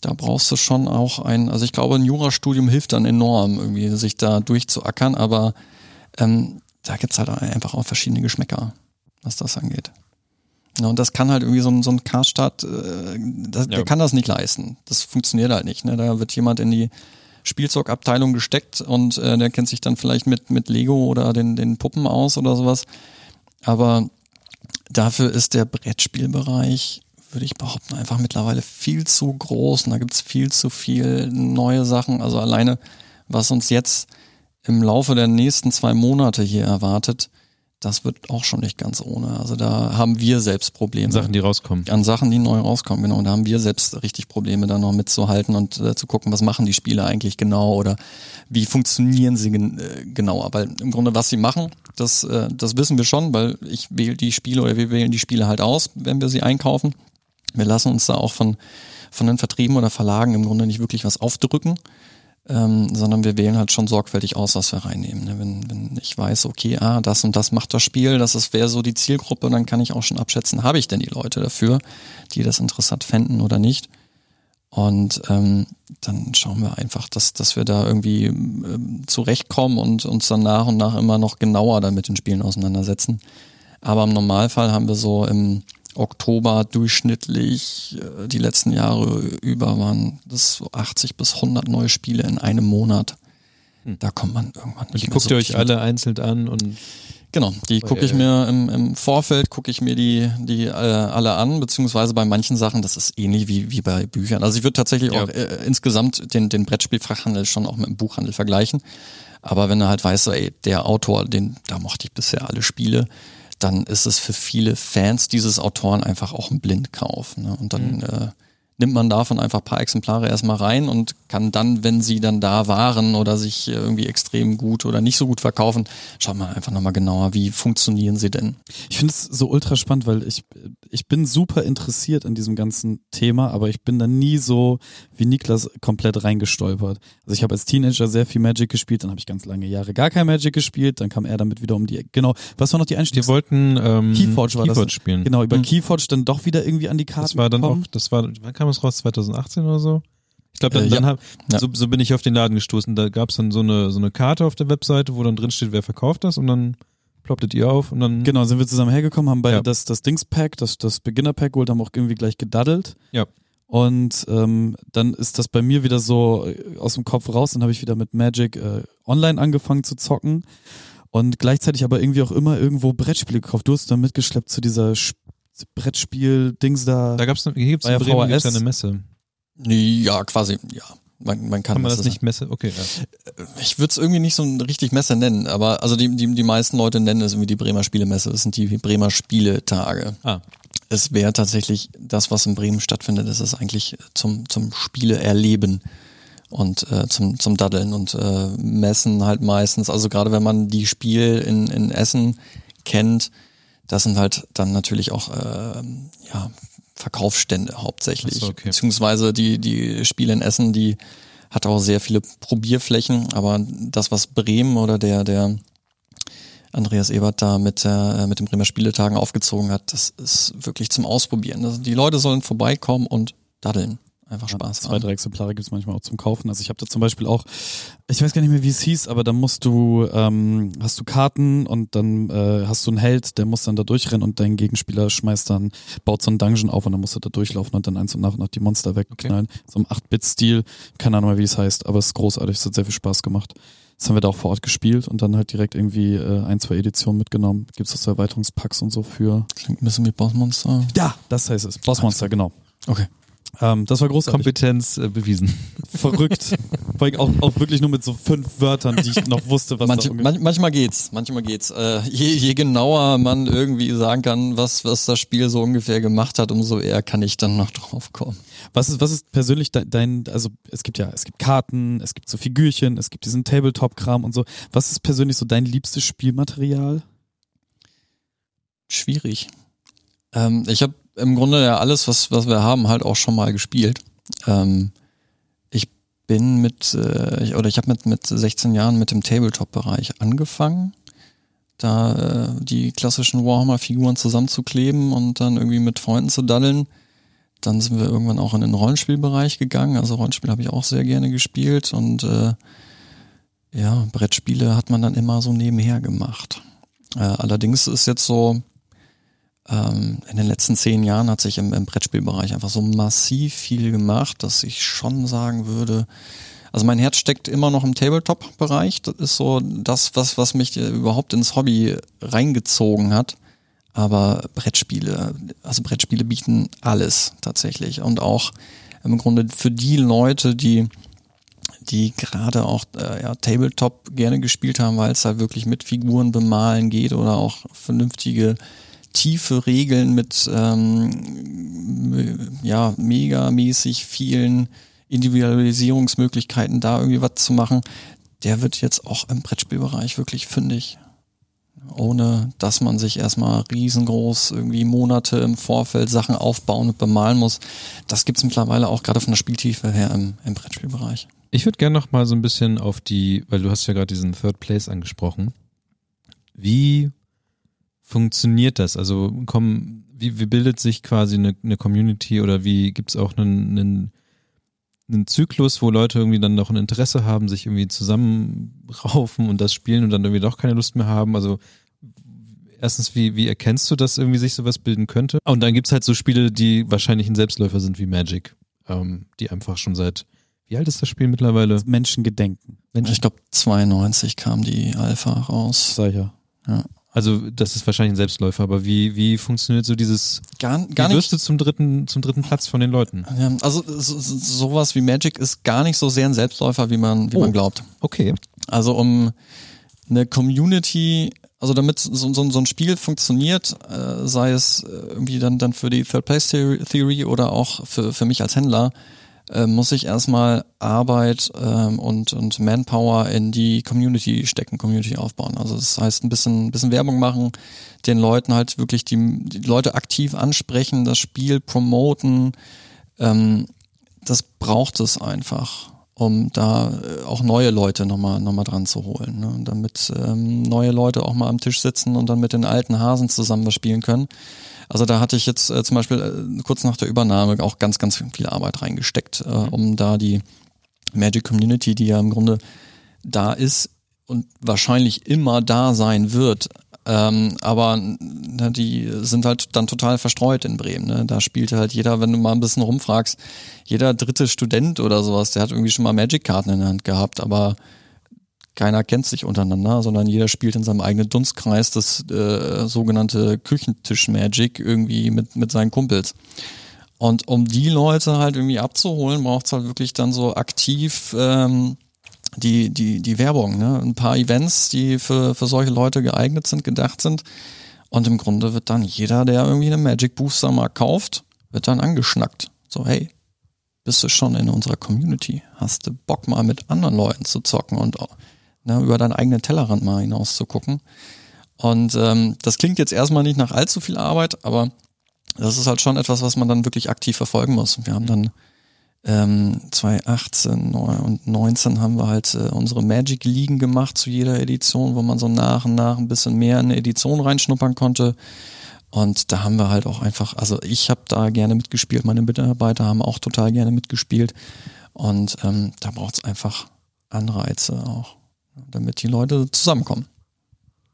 Da brauchst du schon auch ein, also ich glaube, ein Jurastudium hilft dann enorm, irgendwie sich da durchzuackern, aber ähm, da gibt's halt einfach auch verschiedene Geschmäcker was das angeht. Ja, und das kann halt irgendwie so ein, so ein Karstadt, äh, das, ja. der kann das nicht leisten. Das funktioniert halt nicht. Ne? Da wird jemand in die Spielzeugabteilung gesteckt und äh, der kennt sich dann vielleicht mit, mit Lego oder den, den Puppen aus oder sowas. Aber dafür ist der Brettspielbereich, würde ich behaupten, einfach mittlerweile viel zu groß und da gibt's viel zu viel neue Sachen. Also alleine, was uns jetzt im Laufe der nächsten zwei Monate hier erwartet, das wird auch schon nicht ganz ohne. Also da haben wir selbst Probleme. An Sachen, die rauskommen. An Sachen, die neu rauskommen, genau. Und da haben wir selbst richtig Probleme, da noch mitzuhalten und äh, zu gucken, was machen die Spiele eigentlich genau oder wie funktionieren sie gen äh, genauer. Weil im Grunde, was sie machen, das, äh, das wissen wir schon, weil ich wähle die Spiele oder wir wählen die Spiele halt aus, wenn wir sie einkaufen. Wir lassen uns da auch von, von den Vertrieben oder Verlagen im Grunde nicht wirklich was aufdrücken ähm, sondern wir wählen halt schon sorgfältig aus, was wir reinnehmen. Ne? Wenn, wenn ich weiß, okay, ah, das und das macht das Spiel, das wäre so die Zielgruppe, dann kann ich auch schon abschätzen, habe ich denn die Leute dafür, die das interessant fänden oder nicht. Und ähm, dann schauen wir einfach, dass, dass wir da irgendwie ähm, zurechtkommen und uns dann nach und nach immer noch genauer dann mit den Spielen auseinandersetzen. Aber im Normalfall haben wir so im Oktober durchschnittlich äh, die letzten Jahre über waren das so 80 bis 100 neue Spiele in einem Monat. Hm. Da kommt man irgendwann nicht. Und die guckt so ihr euch alle einzeln an und Genau, die gucke ich mir im, im Vorfeld, gucke ich mir die, die äh, alle an, beziehungsweise bei manchen Sachen, das ist ähnlich wie, wie bei Büchern. Also ich würde tatsächlich ja. auch äh, insgesamt den, den Brettspielfachhandel schon auch mit dem Buchhandel vergleichen. Aber wenn du halt weißt, ey, der Autor, den, da mochte ich bisher alle Spiele, dann ist es für viele Fans dieses Autoren einfach auch ein Blindkauf. Ne? Und dann, mhm. äh, nimmt man davon einfach ein paar Exemplare erstmal rein und kann dann, wenn sie dann da waren oder sich irgendwie extrem gut oder nicht so gut verkaufen, schaut man einfach nochmal genauer, wie funktionieren sie denn. Ich finde es so ultra spannend, weil ich, ich bin super interessiert an diesem ganzen Thema, aber ich bin da nie so wie Niklas komplett reingestolpert. Also ich habe als Teenager sehr viel Magic gespielt, dann habe ich ganz lange Jahre gar kein Magic gespielt, dann kam er damit wieder um die Genau, was war noch die Einstieg? Wir wollten ähm, Keyforge war Keyforge das. spielen. Genau, über Hm. Keyforge dann doch wieder irgendwie an die Karten Das war dann gekommen. auch, das war, wann kam es raus? 2018 oder so? Ich glaube, dann, Äh, dann ja. hab, Ja. so, so bin ich auf den Laden gestoßen. Da gab es dann so eine, so eine Karte auf der Webseite, wo dann drin steht, wer verkauft das und dann plopptet ihr auf und dann. Genau, sind wir zusammen hergekommen, haben beide Ja. das, das Dings-Pack, das, das Beginner-Pack geholt, haben auch irgendwie gleich gedaddelt. Ja. Und ähm, dann ist das bei mir wieder so äh, aus dem Kopf raus. Dann habe ich wieder mit Magic äh, online angefangen zu zocken. Und gleichzeitig aber irgendwie auch immer irgendwo Brettspiele gekauft. Du hast dann mitgeschleppt zu dieser Sp- Brettspiel-Dings da. Da gab's, hier gibt's Bei in der Bremen gibt's ja eine Messe. Ja, quasi, ja. Man, man kann, Kann man das nicht Messe? Okay, ja. Ich würde es irgendwie nicht so richtig Messe nennen, aber also die, die, die meisten Leute nennen es irgendwie die Bremer Spielemesse. Das sind die Bremer Spieletage. Ah. Es wäre tatsächlich das, was in Bremen stattfindet, das ist eigentlich zum, zum Spiele erleben und äh, zum, zum Daddeln und äh, Messen halt meistens. Also gerade wenn man die Spiel in, in Essen kennt, das sind halt dann natürlich auch äh, ja, Verkaufsstände hauptsächlich. So, okay. Beziehungsweise die, die Spiele in Essen, die hat auch sehr viele Probierflächen, aber das, was Bremen oder der, der Andreas Ebert da mit, äh, mit den Bremer Spieletagen aufgezogen hat, das ist wirklich zum Ausprobieren. Also die Leute sollen vorbeikommen und daddeln. Einfach Spaß Zwei, drei Exemplare gibt's manchmal auch zum Kaufen. Also ich habe da zum Beispiel auch, ich weiß gar nicht mehr, wie es hieß, aber da musst du, ähm, hast du Karten und dann äh, hast du einen Held, der muss dann da durchrennen und dein Gegenspieler schmeißt dann, baut so einen Dungeon auf und dann musst du da durchlaufen und dann eins und nach und nach die Monster wegknallen. So im 8-Bit-Stil. Keine Ahnung mehr, wie es heißt, aber es ist großartig, es hat sehr viel Spaß gemacht. Das haben wir da auch vor Ort gespielt und dann halt direkt irgendwie äh, ein, zwei Editionen mitgenommen. Gibt's auch so Erweiterungspacks und so für. Klingt ein bisschen wie Bossmonster. Ja, das heißt es. Bossmonster, genau. Okay. Ähm, das war großartig. Kompetenz äh, bewiesen. verrückt. Vor allem auch, auch wirklich nur mit so fünf Wörtern, die ich noch wusste, was ungefähr- man, manchmal geht's, manchmal geht's. Äh, je, je genauer man irgendwie sagen kann, was, was das Spiel so ungefähr gemacht hat, umso eher kann ich dann noch drauf kommen. Was ist, was ist persönlich dein, dein, also es gibt ja, es gibt Karten, es gibt so Figürchen, es gibt diesen Tabletop-Kram und so. Was ist persönlich so dein liebstes Spielmaterial? Schwierig. Ähm, ich habe im Grunde ja alles, was, was wir haben, halt auch schon mal gespielt. Ähm, ich bin mit, äh, ich, oder ich habe mit, mit 16 Jahren mit dem Tabletop-Bereich angefangen. Da äh, die klassischen Warhammer-Figuren zusammenzukleben und dann irgendwie mit Freunden zu daddeln. Dann sind wir irgendwann auch in den Rollenspielbereich gegangen. Also Rollenspiel habe ich auch sehr gerne gespielt und äh, ja, Brettspiele hat man dann immer so nebenher gemacht. Äh, allerdings ist jetzt so, ähm, in den letzten zehn Jahren hat sich im, im Brettspielbereich einfach so massiv viel gemacht, dass ich schon sagen würde, also mein Herz steckt immer noch im Tabletop-Bereich. Das ist so das, was, was mich äh, überhaupt ins Hobby reingezogen hat. Aber Brettspiele, also Brettspiele bieten alles tatsächlich. Und auch im Grunde für die Leute, die, die gerade auch äh, ja, Tabletop gerne gespielt haben, weil es halt wirklich mit Figuren bemalen geht oder auch vernünftige tiefe Regeln mit ähm, ja megamäßig vielen Individualisierungsmöglichkeiten da irgendwie was zu machen, der wird jetzt auch im Brettspielbereich wirklich fündig. Ohne dass man sich erstmal riesengroß irgendwie Monate im Vorfeld Sachen aufbauen und bemalen muss. Das gibt's mittlerweile auch gerade von der Spieltiefe her im, im Brettspielbereich. Ich würde gerne noch mal so ein bisschen auf die, weil du hast ja gerade diesen Third Place angesprochen. Wie funktioniert das? Also kommen, wie, wie bildet sich quasi eine, eine Community oder wie gibt's auch einen, einen, einen Zyklus, wo Leute irgendwie dann noch ein Interesse haben, sich irgendwie zusammenraufen und das spielen und dann irgendwie doch keine Lust mehr haben? Also erstens, wie, wie erkennst du, dass irgendwie sich sowas bilden könnte? Und dann gibt's halt so Spiele, die wahrscheinlich ein Selbstläufer sind wie Magic, ähm, die einfach schon seit, wie alt ist das Spiel mittlerweile? Menschen gedenken. Ich glaube 92 kam die Alpha raus. Ich ja. Also das ist wahrscheinlich ein Selbstläufer, aber wie, wie funktioniert so dieses, Gar, wie gar wirst nicht. du zum dritten, zum dritten Platz von den Leuten? Ja, Also so, so- sowas wie Magic ist gar nicht so sehr ein Selbstläufer, wie man, wie Oh. man glaubt. Okay. Also um eine Community, Also damit so, so, so ein Spiel funktioniert, äh, sei es äh, irgendwie dann, dann für die Third Place Theory oder auch für, für mich als Händler, äh, muss ich erstmal Arbeit ähm, und, und Manpower in die Community stecken, Community aufbauen. Also das heißt ein bisschen, bisschen Werbung machen, den Leuten halt wirklich die, die Leute aktiv ansprechen, das Spiel promoten. Ähm, das braucht es einfach um da äh, auch neue Leute nochmal noch mal dran zu holen. Ne? Damit ähm, neue Leute auch mal am Tisch sitzen und dann mit den alten Hasen zusammen was spielen können. Also da hatte ich jetzt äh, zum Beispiel äh, kurz nach der Übernahme auch ganz, ganz viel Arbeit reingesteckt, äh, mhm. um da die Magic Community, die ja im Grunde da ist und wahrscheinlich immer da sein wird, ähm, aber ne, die sind halt dann total verstreut in Bremen. Ne? Da spielt halt jeder, wenn du mal ein bisschen rumfragst, jeder dritte Student oder sowas, der hat irgendwie schon mal Magic-Karten in der Hand gehabt, aber keiner kennt sich untereinander, sondern jeder spielt in seinem eigenen Dunstkreis das äh, sogenannte Küchentisch-Magic irgendwie mit, mit seinen Kumpels. Und um die Leute halt irgendwie abzuholen, braucht's halt wirklich dann so aktiv ähm, die, die, die Werbung, ne? Ein paar Events, die für, für solche Leute geeignet sind, gedacht sind. Und im Grunde wird dann jeder, der irgendwie eine Magic Booster mal kauft, wird dann angeschnackt. So, hey, bist du schon in unserer Community? Hast du Bock mal mit anderen Leuten zu zocken und ne, über deinen eigenen Tellerrand mal hinaus zu gucken? Und ähm, das klingt jetzt erstmal nicht nach allzu viel Arbeit, aber das ist halt schon etwas, was man dann wirklich aktiv verfolgen muss. Wir haben dann ähm, 2018 und 19 haben wir halt äh, unsere Magic Ligen gemacht zu jeder Edition, wo man so nach und nach ein bisschen mehr in eine Edition reinschnuppern konnte. Und da haben wir halt auch einfach, also ich habe da gerne mitgespielt, meine Mitarbeiter haben auch total gerne mitgespielt. Und ähm, da braucht es einfach Anreize auch, damit die Leute zusammenkommen.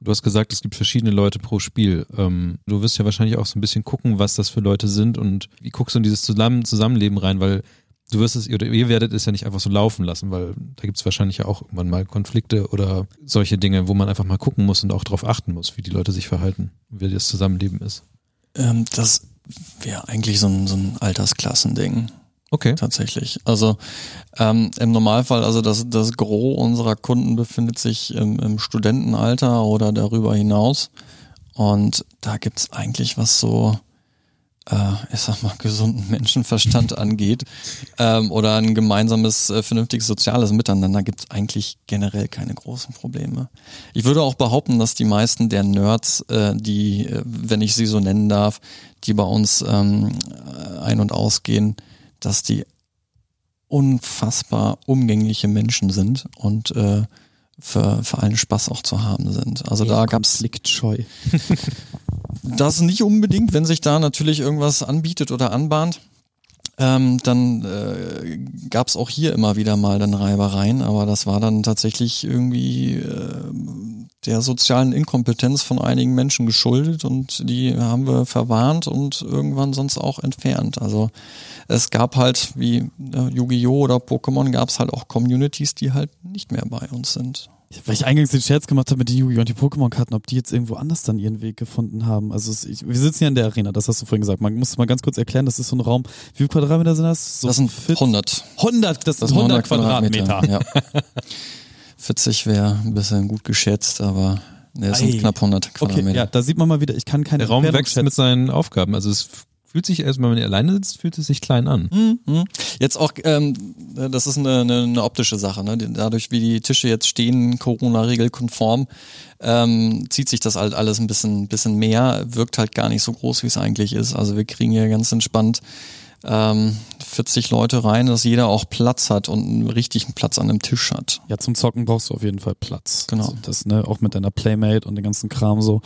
Du hast gesagt, es gibt verschiedene Leute pro Spiel. Ähm, du wirst ja wahrscheinlich auch so ein bisschen gucken, was das für Leute sind und wie guckst du in dieses Zusammenleben rein, weil du wirst es, oder ihr werdet es ja nicht einfach so laufen lassen, weil da gibt es wahrscheinlich ja auch irgendwann mal Konflikte oder solche Dinge, wo man einfach mal gucken muss und auch darauf achten muss, wie die Leute sich verhalten, wie das Zusammenleben ist. Ähm, das wäre eigentlich so ein, so ein Altersklassending. Okay. Tatsächlich. Also ähm, im Normalfall, also das, das Gros unserer Kunden befindet sich im, im Studentenalter oder darüber hinaus. Und da gibt's eigentlich was so äh, ich sag mal, gesunden Menschenverstand angeht ähm, oder ein gemeinsames, äh, vernünftiges soziales Miteinander, gibt es eigentlich generell keine großen Probleme. Ich würde auch behaupten, dass die meisten der Nerds, äh, die, äh, wenn ich sie so nennen darf, die bei uns ähm, ein- und ausgehen, dass die unfassbar umgängliche Menschen sind und äh, für, für allen Spaß auch zu haben sind. Also ja, da gab's scheu. das nicht unbedingt, wenn sich da natürlich irgendwas anbietet oder anbahnt. Ähm, dann äh, gab es auch hier immer wieder mal dann Reibereien, aber das war dann tatsächlich irgendwie äh, der sozialen Inkompetenz von einigen Menschen geschuldet und die haben wir verwarnt und irgendwann sonst auch entfernt. Also es gab halt, wie äh, Yu-Gi-Oh! oder Pokémon, gab es halt auch Communities, die halt nicht mehr bei uns sind. Weil ich eingangs den Scherz gemacht habe mit den Yu-Gi-Oh! und die Pokémon-Karten, ob die jetzt irgendwo anders dann ihren Weg gefunden haben. Also es, ich, wir sitzen ja in der Arena, das hast du vorhin gesagt. Man muss mal ganz kurz erklären, das ist so ein Raum. Wie viele Quadratmeter sind das? So das sind 100. 100, das, das sind 100, 100 Quadratmeter. Quadratmeter. Ja. 40 wäre ein bisschen gut geschätzt, aber ne, es sind knapp 100 Quadratmeter. Okay, ja, da sieht man mal wieder, ich kann keine Der Raum wächst schätzen. mit seinen Aufgaben. Also es fühlt sich erstmal, wenn ihr alleine sitzt, fühlt es sich klein an. Mhm. Jetzt auch, ähm, das ist eine, eine, eine optische Sache. Ne? Dadurch, wie die Tische jetzt stehen, Corona-Regelkonform, ähm, zieht sich das halt alles ein bisschen, bisschen mehr, wirkt halt gar nicht so groß, wie es eigentlich ist. Also wir kriegen hier ganz entspannt ähm, 40 Leute rein, dass jeder auch Platz hat und einen richtigen Platz an einem Tisch hat. Ja, zum Zocken brauchst du auf jeden Fall Platz. Genau. Also das, ne, auch mit deiner Playmate und dem ganzen Kram so.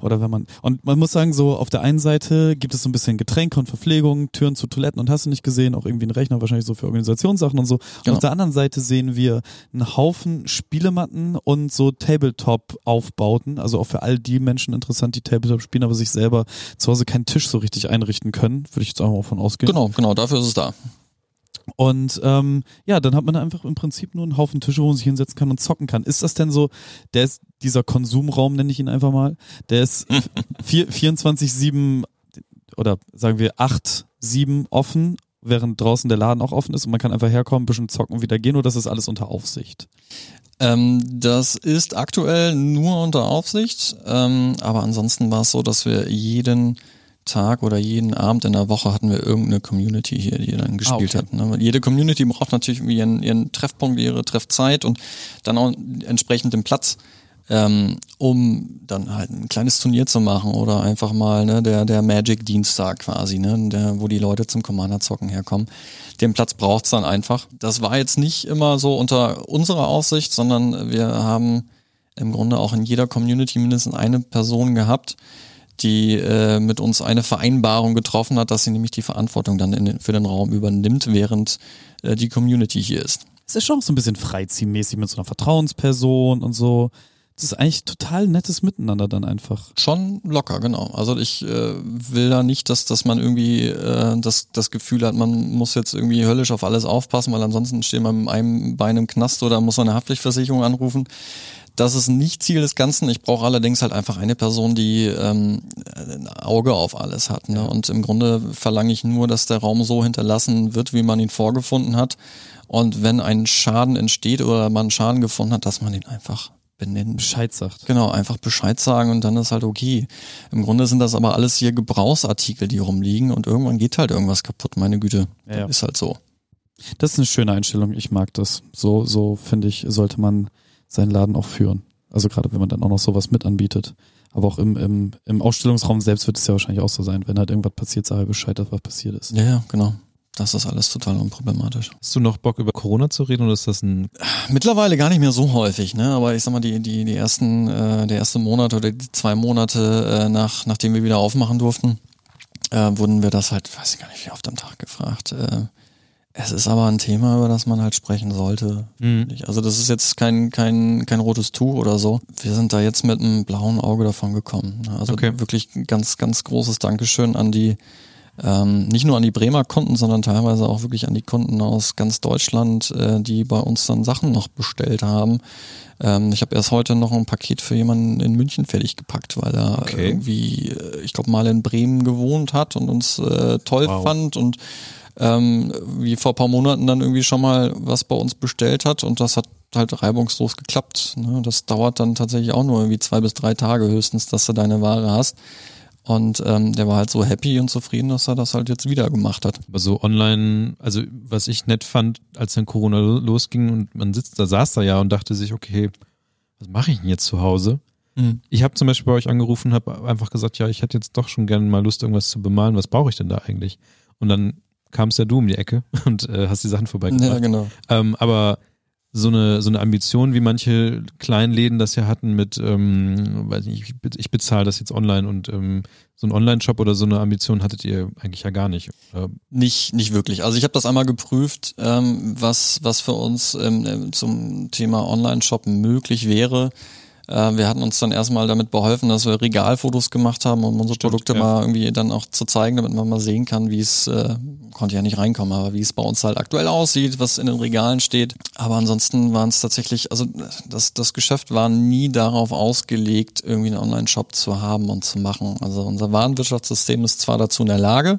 Oder wenn man, und man muss sagen, so auf der einen Seite gibt es so ein bisschen Getränke und Verpflegung, Türen zu Toiletten und hast du nicht gesehen, auch irgendwie ein Rechner wahrscheinlich so für Organisationssachen und so. Genau. Und auf der anderen Seite sehen wir einen Haufen Spielematten und so Tabletop-Aufbauten, also auch für all die Menschen interessant, die Tabletop spielen, aber sich selber zu Hause keinen Tisch so richtig einrichten können, würde ich jetzt auch mal von ausgehen. Genau, genau, dafür ist es da. Und ähm, ja, dann hat man einfach im Prinzip nur einen Haufen Tische, wo man sich hinsetzen kann und zocken kann. Ist das denn so, der ist, dieser Konsumraum, nenne ich ihn einfach mal, der ist 24-7 oder sagen wir 8, 7 offen während draußen der Laden auch offen ist und man kann einfach herkommen, ein bisschen zocken, wieder gehen oder das ist alles unter Aufsicht? Ähm, das ist aktuell nur unter Aufsicht, ähm, aber ansonsten war es so, dass wir jeden Tag oder jeden Abend in der Woche hatten wir irgendeine Community hier, die dann gespielt ah, okay. hat. Ne? Jede Community braucht natürlich ihren, ihren Treffpunkt, ihre Treffzeit und dann auch entsprechend den Platz ähm, um dann halt ein kleines Turnier zu machen oder einfach mal ne, der, der Magic-Dienstag quasi, ne, der, wo die Leute zum Commander-Zocken herkommen. Den Platz braucht's dann einfach. Das war jetzt nicht immer so unter unserer Aufsicht, sondern wir haben im Grunde auch in jeder Community mindestens eine Person gehabt, die äh, mit uns eine Vereinbarung getroffen hat, dass sie nämlich die Verantwortung dann in, für den Raum übernimmt, während äh, die Community hier ist. Es ist schon so ein bisschen freiziehmäßig mit so einer Vertrauensperson und so. Das ist eigentlich total nettes Miteinander dann einfach. Schon locker, genau. Also ich äh, will da nicht, dass, dass man irgendwie äh, das, das Gefühl hat, man muss jetzt irgendwie höllisch auf alles aufpassen, weil ansonsten steht man mit einem Bein im Knast oder muss man eine Haftpflichtversicherung anrufen. Das ist nicht Ziel des Ganzen. Ich brauche allerdings halt einfach eine Person, die ähm, ein Auge auf alles hat. Ne? Und im Grunde verlange ich nur, dass der Raum so hinterlassen wird, wie man ihn vorgefunden hat. Und wenn ein Schaden entsteht oder man Schaden gefunden hat, dass man ihn einfach benennen. Bescheid sagt. Genau, einfach Bescheid sagen und dann ist halt okay. Im Grunde sind das aber alles hier Gebrauchsartikel, die rumliegen und irgendwann geht halt irgendwas kaputt, meine Güte. Ja. Ist halt so. Das ist eine schöne Einstellung, ich mag das. So, so finde ich, sollte man seinen Laden auch führen. Also gerade wenn man dann auch noch sowas mit anbietet. Aber auch im, im, im Ausstellungsraum selbst wird es ja wahrscheinlich auch so sein. Wenn halt irgendwas passiert, sage Bescheid, dass was passiert ist. Ja, ja, genau. Das ist alles total unproblematisch. Hast du noch Bock über Corona zu reden oder ist das ein Mittlerweile gar nicht mehr so häufig, ne? Aber ich sag mal die die die ersten äh, der erste Monat oder die zwei Monate äh, nach nachdem wir wieder aufmachen durften, äh, wurden wir das halt, weiß ich gar nicht wie oft am Tag gefragt. Äh, es ist aber ein Thema, über das man halt sprechen sollte. Mhm. Also das ist jetzt kein kein kein rotes Tuch oder so. Wir sind da jetzt mit einem blauen Auge davon gekommen. Ne? Also okay. wirklich ganz ganz großes Dankeschön an die ähm, nicht nur an die Bremer Kunden, sondern teilweise auch wirklich an die Kunden aus ganz Deutschland, äh, die bei uns dann Sachen noch bestellt haben. Ähm, ich habe erst heute noch ein Paket für jemanden in München fertig gepackt, weil er okay. irgendwie, äh, ich glaube, mal in Bremen gewohnt hat und uns äh, toll wow. fand und ähm, wie vor paar Monaten dann irgendwie schon mal was bei uns bestellt hat und das hat halt reibungslos geklappt. Ne? Das dauert dann tatsächlich auch nur irgendwie zwei bis drei Tage höchstens, dass du deine Ware hast. Und ähm, der war halt so happy und zufrieden, dass er das halt jetzt wieder gemacht hat. Aber so online, also was ich nett fand, als dann Corona losging und man sitzt, da saß da ja und dachte sich, okay, was mache ich denn jetzt zu Hause? Mhm. Ich habe zum Beispiel bei euch angerufen, habe einfach gesagt, ja, ich hätte jetzt doch schon gerne mal Lust, irgendwas zu bemalen. Was brauche ich denn da eigentlich? Und dann kamst ja du um die Ecke und äh, hast die Sachen vorbeigebracht. Ja, genau. Ähm, aber so eine, so eine Ambition, wie manche kleinen Läden das ja hatten mit, ähm, weiß nicht, ich bezahle das jetzt online und ähm, so ein Online-Shop oder so eine Ambition hattet ihr eigentlich ja gar nicht. Oder? Nicht, nicht wirklich. Also ich habe das einmal geprüft, ähm, was, was für uns ähm, zum Thema Online-Shop möglich wäre. Äh, wir hatten uns dann erstmal damit beholfen, dass wir Regalfotos gemacht haben, um unsere Stimmt, Produkte ja. mal irgendwie dann auch zu zeigen, damit man mal sehen kann, wie es, äh, konnte ja nicht reinkommen, aber wie es bei uns halt aktuell aussieht, was in den Regalen steht. Aber ansonsten waren es tatsächlich, also das, das Geschäft war nie darauf ausgelegt, irgendwie einen Online-Shop zu haben und zu machen. Also unser Warenwirtschaftssystem ist zwar dazu in der Lage,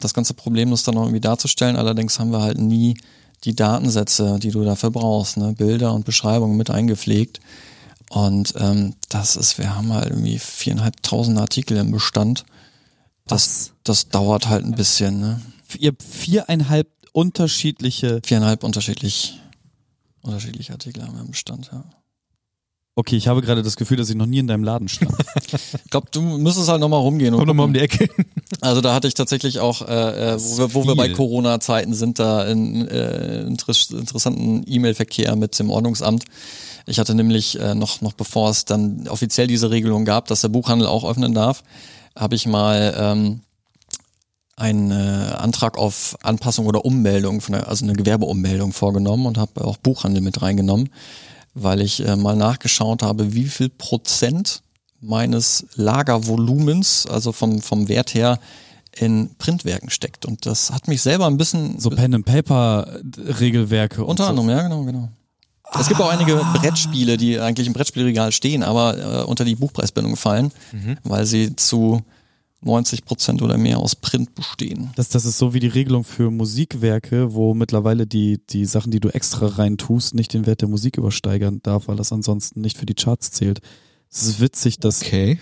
das ganze problemlos dann noch irgendwie darzustellen, allerdings haben wir halt nie die Datensätze, die du dafür brauchst, ne? Bilder und Beschreibungen mit eingepflegt. Und ähm, das ist, wir haben halt irgendwie viereinhalbtausend Artikel im Bestand. Das, das dauert halt ein bisschen, ne? Ihr habt viereinhalb unterschiedliche. Viereinhalb unterschiedlich, unterschiedliche Artikel haben wir im Bestand, ja. Okay, ich habe gerade das Gefühl, dass ich noch nie in deinem Laden stand. ich glaube, du müsstest halt nochmal rumgehen. Komm nochmal um die Ecke. Also da hatte ich tatsächlich auch, äh, äh wo, wir, wo wir bei Corona-Zeiten sind, da einen äh, interessanten E-Mail-Verkehr mit dem Ordnungsamt. Ich hatte nämlich äh, noch, noch bevor es dann offiziell diese Regelung gab, dass der Buchhandel auch öffnen darf, habe ich mal ähm, einen äh, Antrag auf Anpassung oder Ummeldung, von der, also eine Gewerbeummeldung vorgenommen und habe auch Buchhandel mit reingenommen, weil ich äh, mal nachgeschaut habe, wie viel Prozent meines Lagervolumens, also vom, vom Wert her, in Printwerken steckt. Und das hat mich selber ein bisschen. So Pen and Paper Regelwerke. Unter anderem, so. ja, genau, genau. Es gibt auch einige Brettspiele, die eigentlich im Brettspielregal stehen, aber äh, unter die Buchpreisbindung fallen, mhm. weil sie zu 90 Prozent oder mehr aus Print bestehen. Das, das ist so wie die Regelung für Musikwerke, wo mittlerweile die, die Sachen, die du extra rein tust, nicht den Wert der Musik übersteigern darf, weil das ansonsten nicht für die Charts zählt. Es ist witzig, dass, Okay.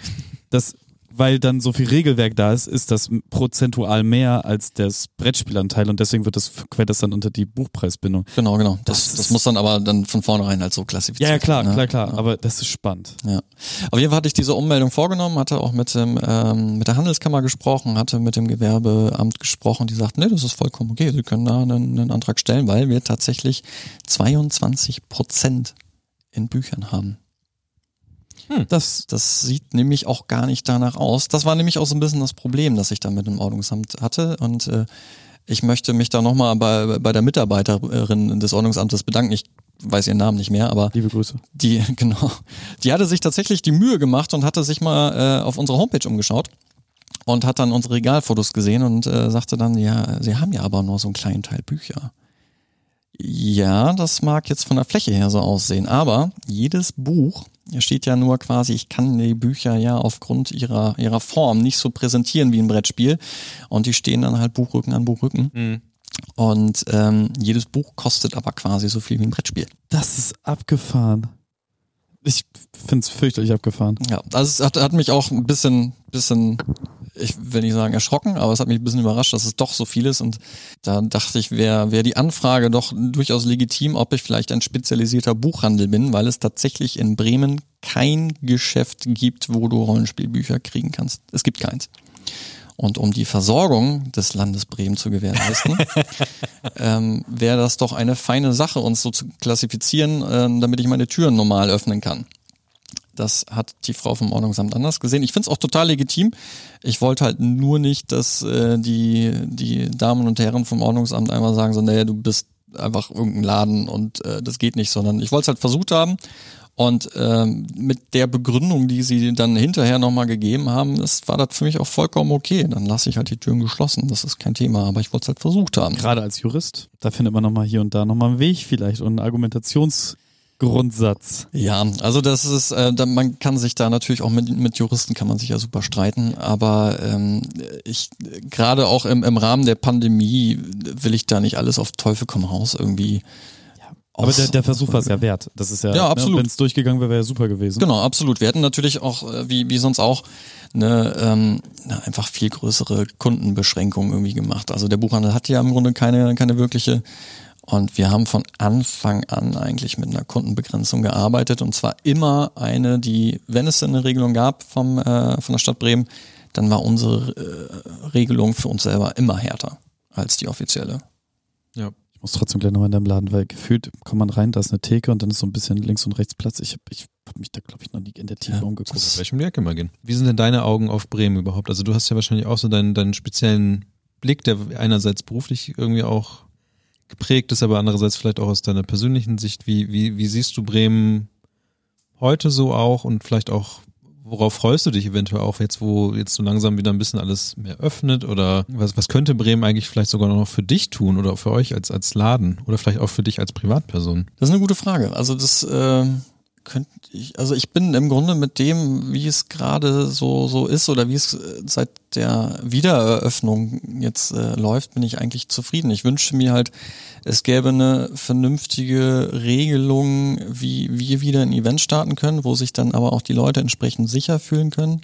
dass weil dann so viel Regelwerk da ist, ist das prozentual mehr als das Brettspielanteil und deswegen wird das, quält das dann unter die Buchpreisbindung. Genau, genau. Das, Das das, muss dann aber dann von vornherein halt so klassifiziert Ja, ja, klar, werden, ne? klar, klar. Aber das ist spannend. Ja. Auf jeden Fall hatte ich diese Ummeldung vorgenommen, hatte auch mit dem ähm, mit der Handelskammer gesprochen, hatte mit dem Gewerbeamt gesprochen, die sagten, nee, das ist vollkommen okay, Sie können da einen, einen Antrag stellen, weil wir tatsächlich 22 Prozent in Büchern haben. Das, Das sieht nämlich auch gar nicht danach aus. Das war nämlich auch so ein bisschen das Problem, das ich da mit dem Ordnungsamt hatte. Und äh, ich möchte mich da nochmal bei, bei der Mitarbeiterin des Ordnungsamtes bedanken. Ich weiß ihren Namen nicht mehr, aber liebe Grüße. die, genau, die hatte sich tatsächlich die Mühe gemacht und hatte sich mal äh, auf unsere Homepage umgeschaut und hat dann unsere Regalfotos gesehen und äh, sagte dann, ja, sie haben ja aber nur so einen kleinen Teil Bücher. Ja, das mag jetzt von der Fläche her so aussehen, aber jedes Buch, steht ja nur quasi, ich kann die Bücher ja aufgrund ihrer, ihrer Form nicht so präsentieren wie ein Brettspiel und die stehen dann halt Buchrücken an Buchrücken. Und ähm, jedes Buch kostet aber quasi so viel wie ein Brettspiel. Das ist abgefahren. Ich find's fürchterlich abgefahren. Ja, also es hat, hat mich auch ein bisschen, bisschen, ich will nicht sagen erschrocken, aber es hat mich ein bisschen überrascht, dass es doch so viel ist. Und da dachte ich, wäre wär die Anfrage doch durchaus legitim, ob ich vielleicht ein spezialisierter Buchhandel bin, weil es tatsächlich in Bremen kein Geschäft gibt, wo du Rollenspielbücher kriegen kannst. Es gibt keins. Und um die Versorgung des Landes Bremen zu gewährleisten, ähm, wäre das doch eine feine Sache, uns so zu klassifizieren, ähm, damit ich meine Türen normal öffnen kann. Das hat die Frau vom Ordnungsamt anders gesehen. Ich finde es auch total legitim. Ich wollte halt nur nicht, dass äh, die, die Damen und Herren vom Ordnungsamt einmal sagen, so, naja, du bist einfach irgendein Laden und äh, das geht nicht, sondern ich wollte es halt versucht haben. Und ähm, mit der Begründung, die sie dann hinterher nochmal gegeben haben, das war das für mich auch vollkommen okay. Dann lasse ich halt die Türen geschlossen, das ist kein Thema, aber ich wollte es halt versucht haben. Gerade als Jurist, da findet man nochmal hier und da nochmal einen Weg vielleicht und einen Argumentationsgrundsatz. Ja, also das ist, äh, man kann sich da natürlich auch mit, mit Juristen kann man sich ja super streiten, aber ähm, ich gerade auch im, im Rahmen der Pandemie will ich da nicht alles auf Teufel komm raus irgendwie. Aber der, der Versuch war es ja wert. Das ist ja, Ja, absolut. Wenn es durchgegangen wäre, wäre ja super gewesen. Genau, absolut. Wir hätten natürlich auch, äh, wie, wie sonst auch, eine, ähm, eine einfach viel größere Kundenbeschränkung irgendwie gemacht. Also der Buchhandel hat ja im Grunde keine, keine wirkliche. Und wir haben von Anfang an eigentlich mit einer Kundenbegrenzung gearbeitet. Und zwar immer eine, die, wenn es eine Regelung gab vom, äh, von der Stadt Bremen, dann war unsere äh, Regelung für uns selber immer härter als die offizielle. Ja. Ich muss trotzdem gleich nochmal in deinem Laden, weil gefühlt kommt man rein, da ist eine Theke und dann ist so ein bisschen links und rechts Platz. Ich habe ich hab mich da, glaube ich, noch nie in der Tiefe Ja, umgeguckt. um die Ecke mal gehen. Wie sind denn deine Augen auf Bremen überhaupt? Also du hast ja wahrscheinlich auch so deinen, deinen speziellen Blick, der einerseits beruflich irgendwie auch geprägt ist, aber andererseits vielleicht auch aus deiner persönlichen Sicht. Wie, wie, wie siehst du Bremen heute so auch und vielleicht auch, worauf freust du dich eventuell auch jetzt, wo jetzt so langsam wieder ein bisschen alles mehr öffnet oder was, was könnte Bremen eigentlich vielleicht sogar noch für dich tun oder für euch als, als Laden oder vielleicht auch für dich als Privatperson? Das ist eine gute Frage. Also das äh, könnte ich, also ich bin im Grunde mit dem, wie es gerade so so ist oder wie es äh, seit der Wiedereröffnung jetzt äh, läuft, bin ich eigentlich zufrieden. Ich wünsche mir halt, es gäbe eine vernünftige Regelung, wie wir wieder ein Event starten können, wo sich dann aber auch die Leute entsprechend sicher fühlen können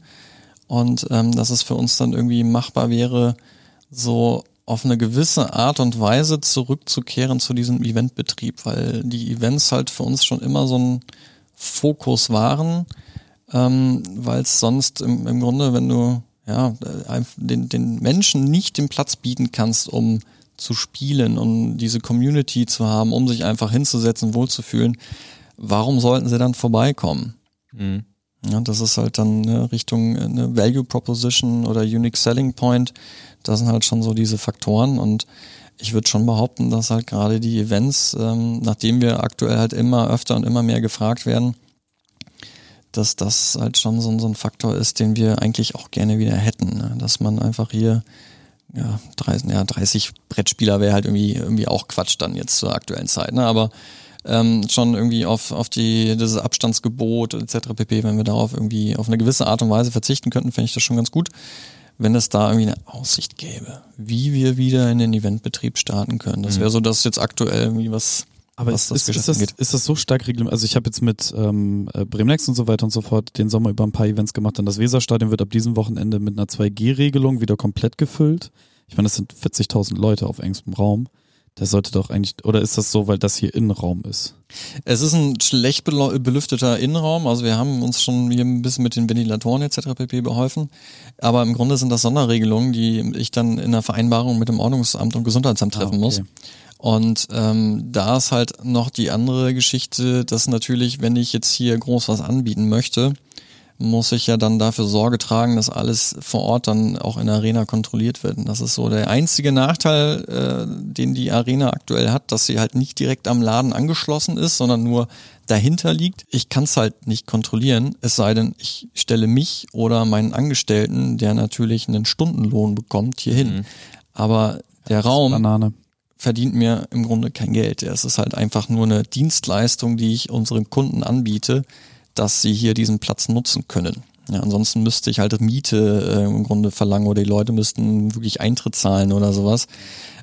und ähm, dass es für uns dann irgendwie machbar wäre, so auf eine gewisse Art und Weise zurückzukehren zu diesem Eventbetrieb, weil die Events halt für uns schon immer so ein Fokus waren, ähm, weil es sonst im, im Grunde, wenn du ja äh, den, den Menschen nicht den Platz bieten kannst, um zu spielen, um diese Community zu haben, um sich einfach hinzusetzen, wohlzufühlen, warum sollten sie dann vorbeikommen? Mhm. Ja, das ist halt dann eine Richtung äh, eine Value Proposition oder Unique Selling Point. Das sind halt schon so diese Faktoren und ich würde schon behaupten, dass halt gerade die Events, ähm, nachdem wir aktuell halt immer öfter und immer mehr gefragt werden, dass das halt schon so, ein- so ein Faktor ist, den wir eigentlich auch gerne wieder hätten. Ne? Dass man einfach hier, ja 30, ja, 30 Brettspieler wäre halt irgendwie, irgendwie auch Quatsch dann jetzt zur aktuellen Zeit. Ne? Aber ähm, schon irgendwie auf, auf die, dieses Abstandsgebot etc. pp, wenn wir darauf irgendwie auf eine gewisse Art und Weise verzichten könnten, fände ich das schon ganz gut. Wenn es da irgendwie eine Aussicht gäbe, wie wir wieder in den Eventbetrieb starten können. Das wäre so das jetzt aktuell irgendwie was aber was ist, ist, das, ist das so stark reglementiert? Also ich habe jetzt mit ähm, äh, Bremenex und so weiter und so fort den Sommer über ein paar Events gemacht. Dann das Weserstadion wird ab diesem Wochenende mit einer 2G-Regelung wieder komplett gefüllt. Ich meine, das sind 40.000 Leute auf engstem Raum. Das sollte doch eigentlich, oder ist das so, weil das hier Innenraum ist? Es ist ein schlecht belüfteter Innenraum, also wir haben uns schon hier ein bisschen mit den Ventilatoren etc. pp. beholfen, aber im Grunde sind das Sonderregelungen, die ich dann in der Vereinbarung mit dem Ordnungsamt und Gesundheitsamt treffen ah, okay. muss. Und ähm, da ist halt noch die andere Geschichte, dass natürlich, wenn ich jetzt hier groß was anbieten möchte, muss ich ja dann dafür Sorge tragen, dass alles vor Ort dann auch in der Arena kontrolliert wird. Und das ist so der einzige Nachteil, äh, den die Arena aktuell hat, dass sie halt nicht direkt am Laden angeschlossen ist, sondern nur dahinter liegt. Ich kann es halt nicht kontrollieren, es sei denn, ich stelle mich oder meinen Angestellten, der natürlich einen Stundenlohn bekommt, hier hin. Mhm. Aber der Raum, Banane verdient mir im Grunde kein Geld. Es ist halt einfach nur eine Dienstleistung, die ich unseren Kunden anbiete, dass sie hier diesen Platz nutzen können. Ja, ansonsten müsste ich halt Miete äh, im Grunde verlangen oder die Leute müssten wirklich Eintritt zahlen oder sowas.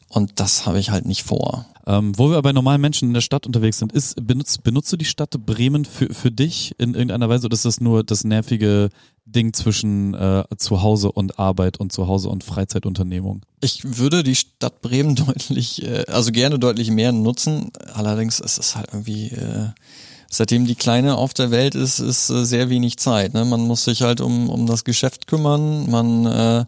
Und das habe ich halt nicht vor. Ähm, wo wir bei normalen Menschen in der Stadt unterwegs sind, ist, benutzt, benutzt du die Stadt Bremen für, für dich in irgendeiner Weise oder ist das nur das nervige Ding zwischen äh, Zuhause und Arbeit und Zuhause und Freizeitunternehmung? Ich würde die Stadt Bremen deutlich, äh, also gerne deutlich mehr nutzen. Allerdings ist es halt irgendwie, äh, seitdem die Kleine auf der Welt ist, ist äh, sehr wenig Zeit. Ne? Man muss sich halt um, um das Geschäft kümmern. Man äh,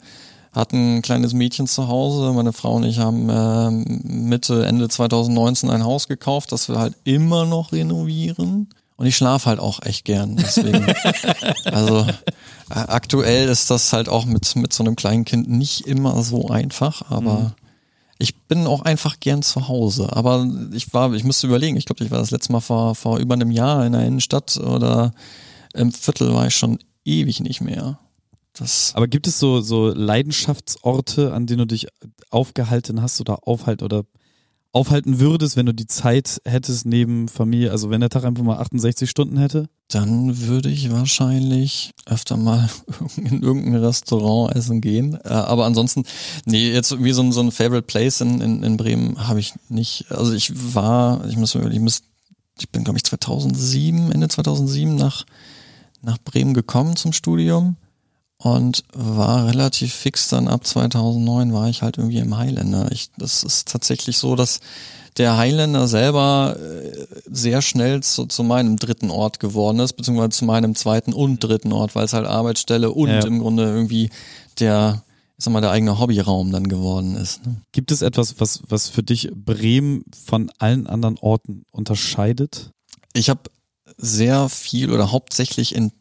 hat ein kleines Mädchen zu Hause. Meine Frau und ich haben äh, Mitte, Ende 2019 ein Haus gekauft, das wir halt immer noch renovieren. Und ich schlafe halt auch echt gern. Deswegen. also äh, aktuell ist das halt auch mit, mit so einem kleinen Kind nicht immer so einfach, aber mhm. Ich bin auch einfach gern zu Hause. Aber ich war, ich müsste überlegen, ich glaube, ich war das letzte Mal vor, vor über einem Jahr in der Innenstadt oder im Viertel war ich schon ewig nicht mehr. Das Aber gibt es so, so Leidenschaftsorte, an denen du dich aufgehalten hast oder aufhalt oder aufhalten würdest, wenn du die Zeit hättest neben Familie, also wenn der Tag einfach mal 68 Stunden hätte? Dann würde ich wahrscheinlich öfter mal in irgendein Restaurant essen gehen. Äh, aber ansonsten, nee, jetzt wie so ein, so ein Favorite Place in, in, in Bremen habe ich nicht. Also ich war, ich muss, ich muss, ich bin glaube ich 2007, Ende 2007 nach, nach Bremen gekommen zum Studium und war relativ fix dann ab 2009 war ich halt irgendwie im Highlander. Ich, das ist tatsächlich so, dass der Highlander selber äh, sehr schnell zu, zu meinem dritten Ort geworden ist, beziehungsweise zu meinem zweiten und dritten Ort, weil es halt Arbeitsstelle und ja. im Grunde irgendwie der, ich sag mal, der eigene Hobbyraum dann geworden ist. Ne? Gibt es etwas, was, was für dich Bremen von allen anderen Orten unterscheidet? Ich habe sehr viel oder hauptsächlich in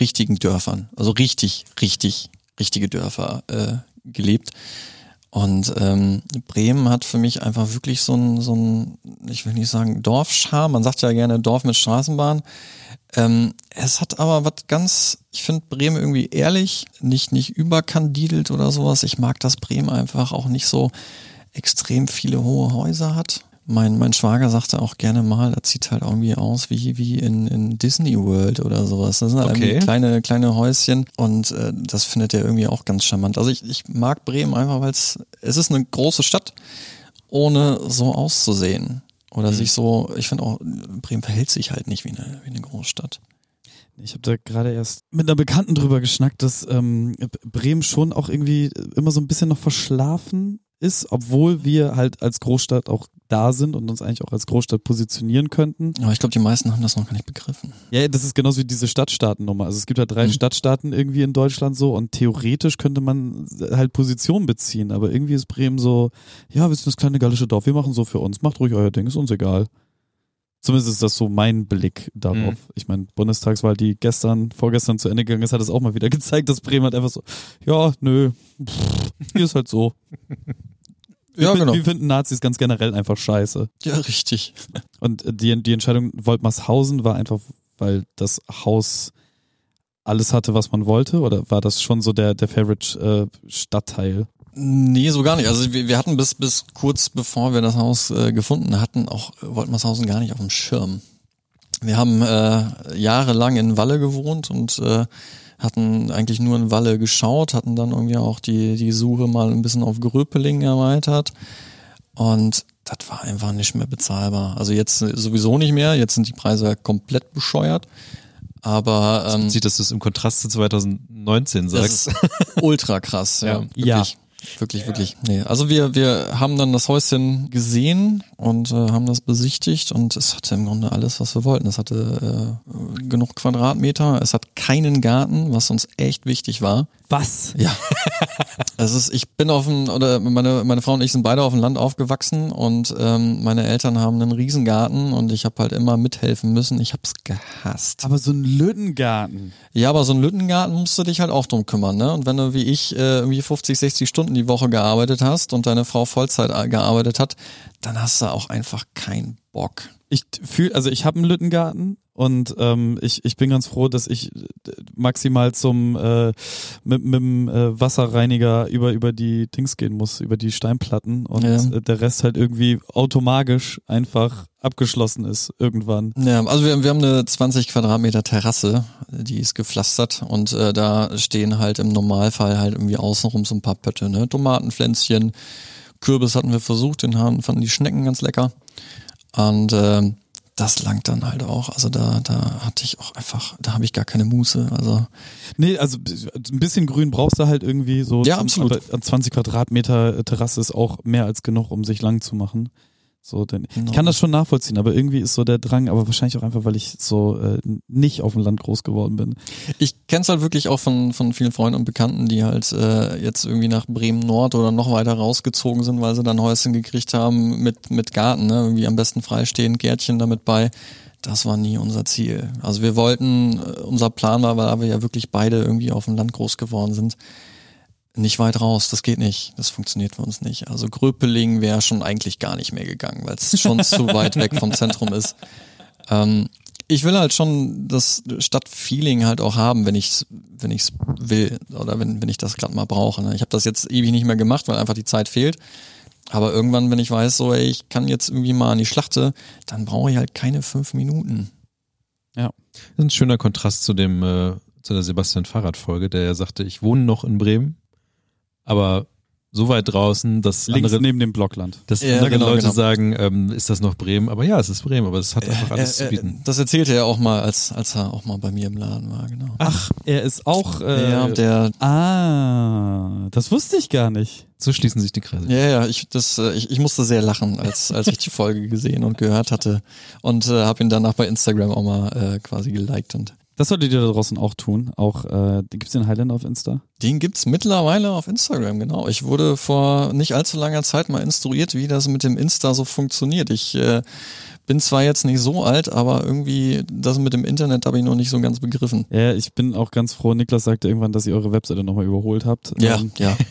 richtigen Dörfern, also richtig, richtig, richtige Dörfer äh, gelebt. Und ähm, Bremen hat für mich einfach wirklich so ein, so ein, ich will nicht sagen Dorfscharme, man sagt ja gerne Dorf mit Straßenbahn. Ähm, es hat aber was ganz, ich finde Bremen irgendwie ehrlich, nicht, nicht überkandidelt oder sowas. Ich mag, dass Bremen einfach auch nicht so extrem viele hohe Häuser hat. Mein, mein Schwager sagte auch gerne mal, das sieht halt irgendwie aus wie, wie in, in Disney World oder sowas. Das sind halt okay. kleine, kleine Häuschen und äh, das findet er irgendwie auch ganz charmant. Also ich, ich mag Bremen einfach, weil es, es ist eine große Stadt, ohne so auszusehen. Oder mhm. sich so, ich finde auch, Bremen verhält sich halt nicht wie eine, wie eine Großstadt. Ich habe da gerade erst mit einer Bekannten drüber geschnackt, dass ähm, Bremen schon auch irgendwie immer so ein bisschen noch verschlafen ist, obwohl wir halt als Großstadt auch da sind und uns eigentlich auch als Großstadt positionieren könnten. Aber ich glaube, die meisten haben das noch gar nicht begriffen. Ja, das ist genauso wie diese Stadtstaatennummer. Also es gibt halt drei mhm. Stadtstaaten irgendwie in Deutschland so und theoretisch könnte man halt Position beziehen, aber irgendwie ist Bremen so, ja, wir sind das kleine gallische Dorf, wir machen so für uns, macht ruhig euer Ding, ist uns egal. Zumindest ist das so mein Blick darauf. Mhm. Ich meine, Bundestagswahl, die gestern, vorgestern zu Ende gegangen ist, hat es auch mal wieder gezeigt, dass Bremen halt einfach so, ja, nö, pff, hier ist halt so. Ja, wir, genau. Wir finden Nazis ganz generell einfach scheiße. Ja, richtig. Und die, die Entscheidung Woltmarshausen war einfach, weil das Haus alles hatte, was man wollte? Oder war das schon so der, der Favorite äh, Stadtteil? Nee, so gar nicht. Also wir, wir hatten bis, bis kurz bevor wir das Haus äh, gefunden hatten, auch Woltmarshausen gar nicht auf dem Schirm. Wir haben äh, jahrelang in Walle gewohnt und äh, hatten eigentlich nur in Walle geschaut, hatten dann irgendwie auch die, die Suche mal ein bisschen auf Gröpeling erweitert. Und das war einfach nicht mehr bezahlbar. Also jetzt sowieso nicht mehr, jetzt sind die Preise komplett bescheuert. Aber ähm, sieht, dass du es im Kontrast zu 2019 sagst. ultra krass, ja. ja. Wirklich. Wirklich, wirklich. Nee. Also wir, wir haben dann das Häuschen gesehen und äh, haben das besichtigt und es hatte im Grunde alles, was wir wollten. Es hatte äh, genug Quadratmeter, es hat keinen Garten, was uns echt wichtig war. Was? Ja. es ist, ich bin auf dem, oder meine, meine Frau und ich sind beide auf dem Land aufgewachsen und ähm, meine Eltern haben einen Riesengarten und ich habe halt immer mithelfen müssen. Ich hab's gehasst. Aber so ein Lüttengarten. Ja, aber so ein Lüttengarten musst du dich halt auch drum kümmern, ne? Und wenn du wie ich äh, irgendwie 50, 60 Stunden die Woche gearbeitet hast und deine Frau Vollzeit gearbeitet hat, dann hast du auch einfach keinen Bock. Ich fühle, also ich habe einen Lüttengarten und ähm, ich, ich bin ganz froh, dass ich maximal zum äh, mit, mit dem äh, Wasserreiniger über über die Dings gehen muss, über die Steinplatten und ja. der Rest halt irgendwie automatisch einfach abgeschlossen ist irgendwann. Ja, also wir, wir haben eine 20 Quadratmeter Terrasse, die ist gepflastert und äh, da stehen halt im Normalfall halt irgendwie außenrum so ein paar Pötte, ne? Tomatenpflänzchen, Kürbis hatten wir versucht, den haben, fanden die Schnecken ganz lecker. Und äh, das langt dann halt auch. Also da, da hatte ich auch einfach, da habe ich gar keine Muße. Also nee, also ein bisschen Grün brauchst du halt irgendwie so. Ja, absolut. Aber 20 Quadratmeter Terrasse ist auch mehr als genug, um sich lang zu machen. So, denn genau. ich kann das schon nachvollziehen, aber irgendwie ist so der Drang, aber wahrscheinlich auch einfach, weil ich so äh, nicht auf dem Land groß geworden bin. Ich kenne es halt wirklich auch von, von vielen Freunden und Bekannten, die halt äh, jetzt irgendwie nach Bremen Nord oder noch weiter rausgezogen sind, weil sie dann Häuschen gekriegt haben mit, mit Garten, ne? irgendwie am besten freistehend, Gärtchen damit bei. Das war nie unser Ziel. Also wir wollten, äh, unser Plan war, weil wir ja wirklich beide irgendwie auf dem Land groß geworden sind, nicht weit raus, das geht nicht. Das funktioniert für uns nicht. Also Gröpeling wäre schon eigentlich gar nicht mehr gegangen, weil es schon zu weit weg vom Zentrum ist. Ähm, ich will halt schon das Stadtfeeling halt auch haben, wenn ich wenn ich's will oder wenn wenn ich das gerade mal brauche. Ne? Ich habe das jetzt ewig nicht mehr gemacht, weil einfach die Zeit fehlt. Aber irgendwann, wenn ich weiß, so ey, ich kann jetzt irgendwie mal an die Schlachte, dann brauche ich halt keine fünf Minuten. Ja, das ist ein schöner Kontrast zu dem äh, zu der Sebastian Fahrrad Folge, der ja sagte, ich wohne noch in Bremen, aber so weit draußen, dass Links andere, neben dem Blockland. Dass ja, andere genau, Leute genau. sagen, ähm, ist das noch Bremen? Aber ja, es ist Bremen, aber es hat einfach alles er, zu bieten. Das erzählte er auch mal, als, als er auch mal bei mir im Laden war, genau. Ach, er ist auch äh, ja, der Ah, das wusste ich gar nicht. So schließen sich die Kreise. Ja, ja, ich, das, äh, ich, ich musste sehr lachen, als, als ich die Folge gesehen und gehört hatte. Und äh, habe ihn danach bei Instagram auch mal äh, quasi geliked und das solltet ihr da draußen auch tun. Auch äh, gibt's den Highlander auf Insta? Den gibt's mittlerweile auf Instagram, genau. Ich wurde vor nicht allzu langer Zeit mal instruiert, wie das mit dem Insta so funktioniert. Ich äh, bin zwar jetzt nicht so alt, aber irgendwie das mit dem Internet habe ich noch nicht so ganz begriffen. Ja, ich bin auch ganz froh. Niklas sagte irgendwann, dass ihr eure Webseite nochmal überholt habt. Ja, ähm, ja.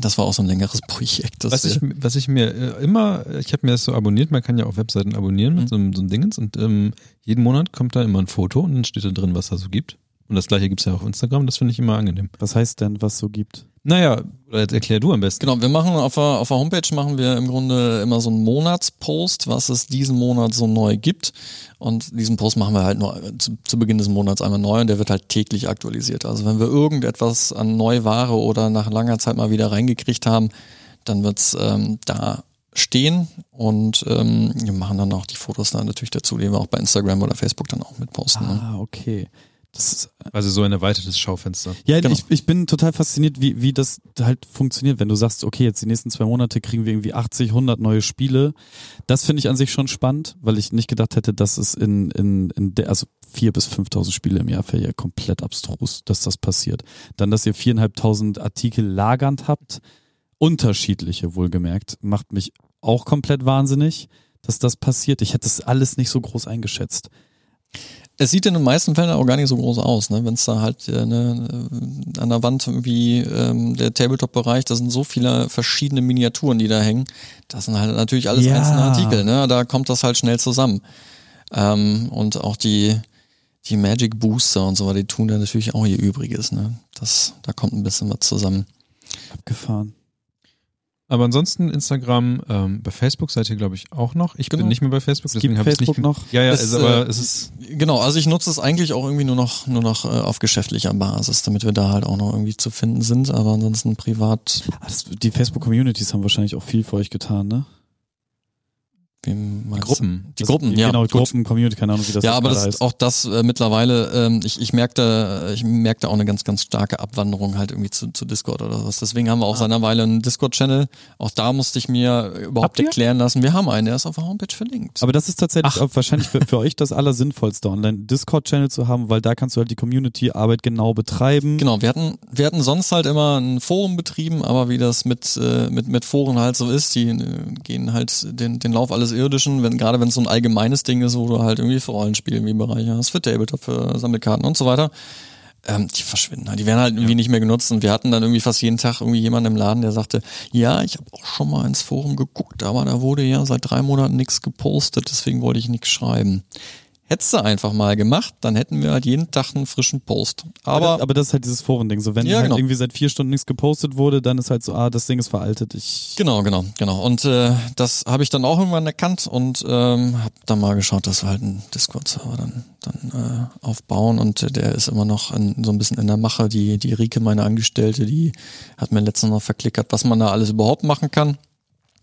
Das war auch so ein längeres Projekt. Was ich, was ich mir äh, immer, ich habe mir das so abonniert, man kann ja auch Webseiten abonnieren mit mhm. so, einem, so einem Dingens und ähm, jeden Monat kommt da immer ein Foto und dann steht da drin, was da so gibt. Und das gleiche gibt's ja auf Instagram, das finde ich immer angenehm. Was heißt denn, was so gibt? Naja, erklär du am besten. Genau, wir machen auf der, auf der Homepage machen wir im Grunde immer so einen Monatspost, was es diesen Monat so neu gibt. Und diesen Post machen wir halt nur zu, zu, Beginn des Monats einmal neu und der wird halt täglich aktualisiert. Also wenn wir irgendetwas an Neuware oder nach langer Zeit mal wieder reingekriegt haben, dann wird's ähm, da stehen und ähm, wir machen dann auch die Fotos dann natürlich dazu, die wir auch bei Instagram oder Facebook dann auch mit posten. Ne? Ah, okay. Das ist also so ein erweitertes Schaufenster. Ja, genau. ich, ich bin total fasziniert, wie, wie das halt funktioniert, wenn du sagst, okay, jetzt die nächsten zwei Monate kriegen wir irgendwie 80, 100 neue Spiele. Das finde ich an sich schon spannend, weil ich nicht gedacht hätte, dass es in, in, in der, also vier bis 5.000 Spiele im Jahr wäre ja komplett abstrus, dass das passiert. Dann, dass ihr viereinhalbtausend Artikel lagernd habt, unterschiedliche wohlgemerkt, macht mich auch komplett wahnsinnig, dass das passiert. Ich hätte das alles nicht so groß eingeschätzt. Es sieht in den meisten Fällen auch gar nicht so groß aus, ne? Wenn es da halt äh, ne, an der Wand wie ähm, der Tabletop-Bereich, da sind so viele verschiedene Miniaturen, die da hängen. Das sind halt natürlich alles ja. einzelne Artikel, ne? Da kommt das halt schnell zusammen. Ähm, und auch die die Magic Booster und so weiter, die tun da natürlich auch ihr Übriges, ne? Das, da kommt ein bisschen was zusammen. Abgefahren. Aber ansonsten Instagram, ähm, bei Facebook seid ihr, glaube ich, auch noch. Ich genau. bin nicht mehr bei Facebook, deswegen habe ich nicht noch. Ja, ja, es, also, aber äh, es ist. Genau, also ich nutze es eigentlich auch irgendwie nur noch, nur noch äh, auf geschäftlicher Basis, damit wir da halt auch noch irgendwie zu finden sind, aber ansonsten privat. Das, die Facebook-Communities haben wahrscheinlich auch viel für euch getan, ne? Die Gruppen. Die das, Gruppen, ja. Genau, Gruppen, Community, keine Ahnung, wie das Ja, aber das, heißt. auch das äh, mittlerweile, ähm, ich, ich merkte, ich merkte auch eine ganz, ganz starke Abwanderung halt irgendwie zu, zu Discord oder was. Deswegen haben wir auch ah. seit einer Weile einen Discord-Channel. Auch da musste ich mir überhaupt erklären lassen. Wir haben einen, der ist auf der Homepage verlinkt. Aber das ist tatsächlich wahrscheinlich für, für euch das Allersinnvollste, online Discord-Channel zu haben, weil da kannst du halt die Community-Arbeit genau betreiben. Genau, wir hatten, wir hatten sonst halt immer ein Forum betrieben, aber wie das mit, äh, mit, mit Foren halt so ist, die äh, gehen halt den, den Lauf alles irdischen, wenn gerade wenn es so ein allgemeines Ding ist, wo du halt irgendwie für Rollenspiele irgendwie Bereiche hast, für Tabletop, für Sammelkarten und so weiter. Ähm, die verschwinden halt. Die werden halt irgendwie ja. nicht mehr genutzt. Und wir hatten dann irgendwie fast jeden Tag irgendwie jemanden im Laden, der sagte, ja, ich habe auch schon mal ins Forum geguckt, aber da wurde ja seit drei Monaten nichts gepostet, deswegen wollte ich nichts schreiben. Hättest du einfach mal gemacht, dann hätten wir halt jeden Tag einen frischen Post. Aber, aber, aber das ist halt dieses Forending. So, wenn ja, halt genau. irgendwie seit vier Stunden nichts gepostet wurde, dann ist halt so, ah, das Ding ist veraltet. Ich genau, genau, genau. Und äh, das habe ich dann auch irgendwann erkannt und ähm, habe dann mal geschaut, dass wir halt einen Discord-Server dann, dann äh, aufbauen. Und der ist immer noch in, so ein bisschen in der Mache. Die, die Rike, meine Angestellte, die hat mir letztens noch verklickert, was man da alles überhaupt machen kann.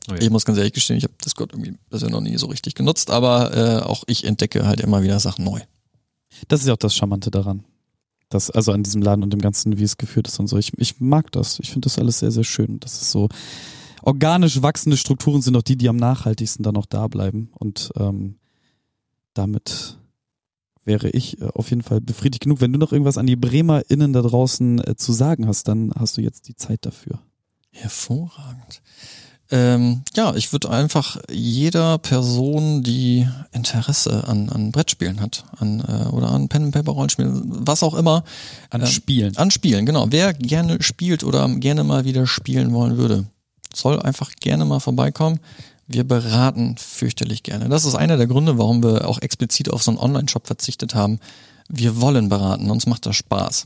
Oh ja. Ich muss ganz ehrlich gestehen, ich habe Discord irgendwie bisher noch nie so richtig genutzt, aber äh, auch ich entdecke halt immer wieder Sachen neu. Das ist ja auch das Charmante daran. Das, also an diesem Laden und dem Ganzen, wie es geführt ist und so. Ich, ich mag das. Ich finde das alles sehr, sehr schön. Das ist so organisch wachsende Strukturen sind auch die, die am nachhaltigsten dann auch da bleiben. Und ähm, damit wäre ich äh, auf jeden Fall befriedigt genug. Wenn du noch irgendwas an die BremerInnen da draußen äh, zu sagen hast, dann hast du jetzt die Zeit dafür. Hervorragend. Ähm, ja, ich würde einfach jeder Person, die Interesse an, an Brettspielen hat, an äh, oder an Pen and Paper Rollenspielen, was auch immer, an äh, Spielen, an Spielen, genau. Wer gerne spielt oder gerne mal wieder spielen wollen würde, soll einfach gerne mal vorbeikommen. Wir beraten fürchterlich gerne. Das ist einer der Gründe, warum wir auch explizit auf so einen Online-Shop verzichtet haben. Wir wollen beraten, uns macht das Spaß.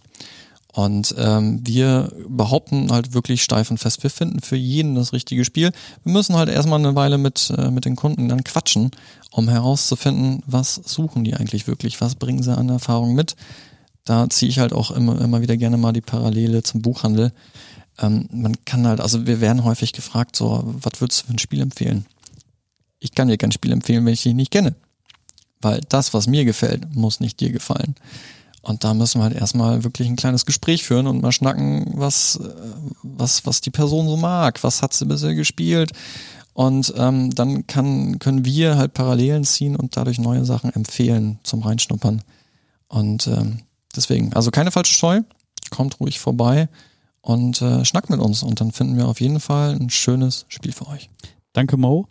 Und ähm, wir behaupten halt wirklich steif und fest, wir finden für jeden das richtige Spiel. Wir müssen halt erstmal eine Weile mit, äh, mit den Kunden dann quatschen, um herauszufinden, was suchen die eigentlich wirklich, was bringen sie an Erfahrung mit. Da ziehe ich halt auch immer, immer wieder gerne mal die Parallele zum Buchhandel. Ähm, man kann halt, also wir werden häufig gefragt, so, was würdest du für ein Spiel empfehlen? Ich kann dir kein Spiel empfehlen, wenn ich dich nicht kenne. Weil das, was mir gefällt, muss nicht dir gefallen. Und da müssen wir halt erstmal wirklich ein kleines Gespräch führen und mal schnacken, was, äh, was, was die Person so mag, was hat sie bisher gespielt. Und ähm, dann kann, können wir halt Parallelen ziehen und dadurch neue Sachen empfehlen zum Reinschnuppern. Und ähm, deswegen, also keine falsche Scheu, kommt ruhig vorbei und äh, schnackt mit uns und dann finden wir auf jeden Fall ein schönes Spiel für euch. Danke Mo,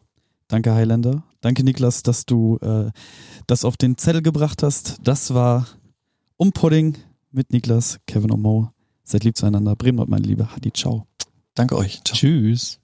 danke Highlander, danke Niklas, dass du äh, das auf den Zettel gebracht hast. Das war um Pudding mit Niklas, Kevin und Mo. Seid lieb zueinander. Bremen und meine Liebe. Hadi, ciao. Danke euch. Ciao. Tschüss.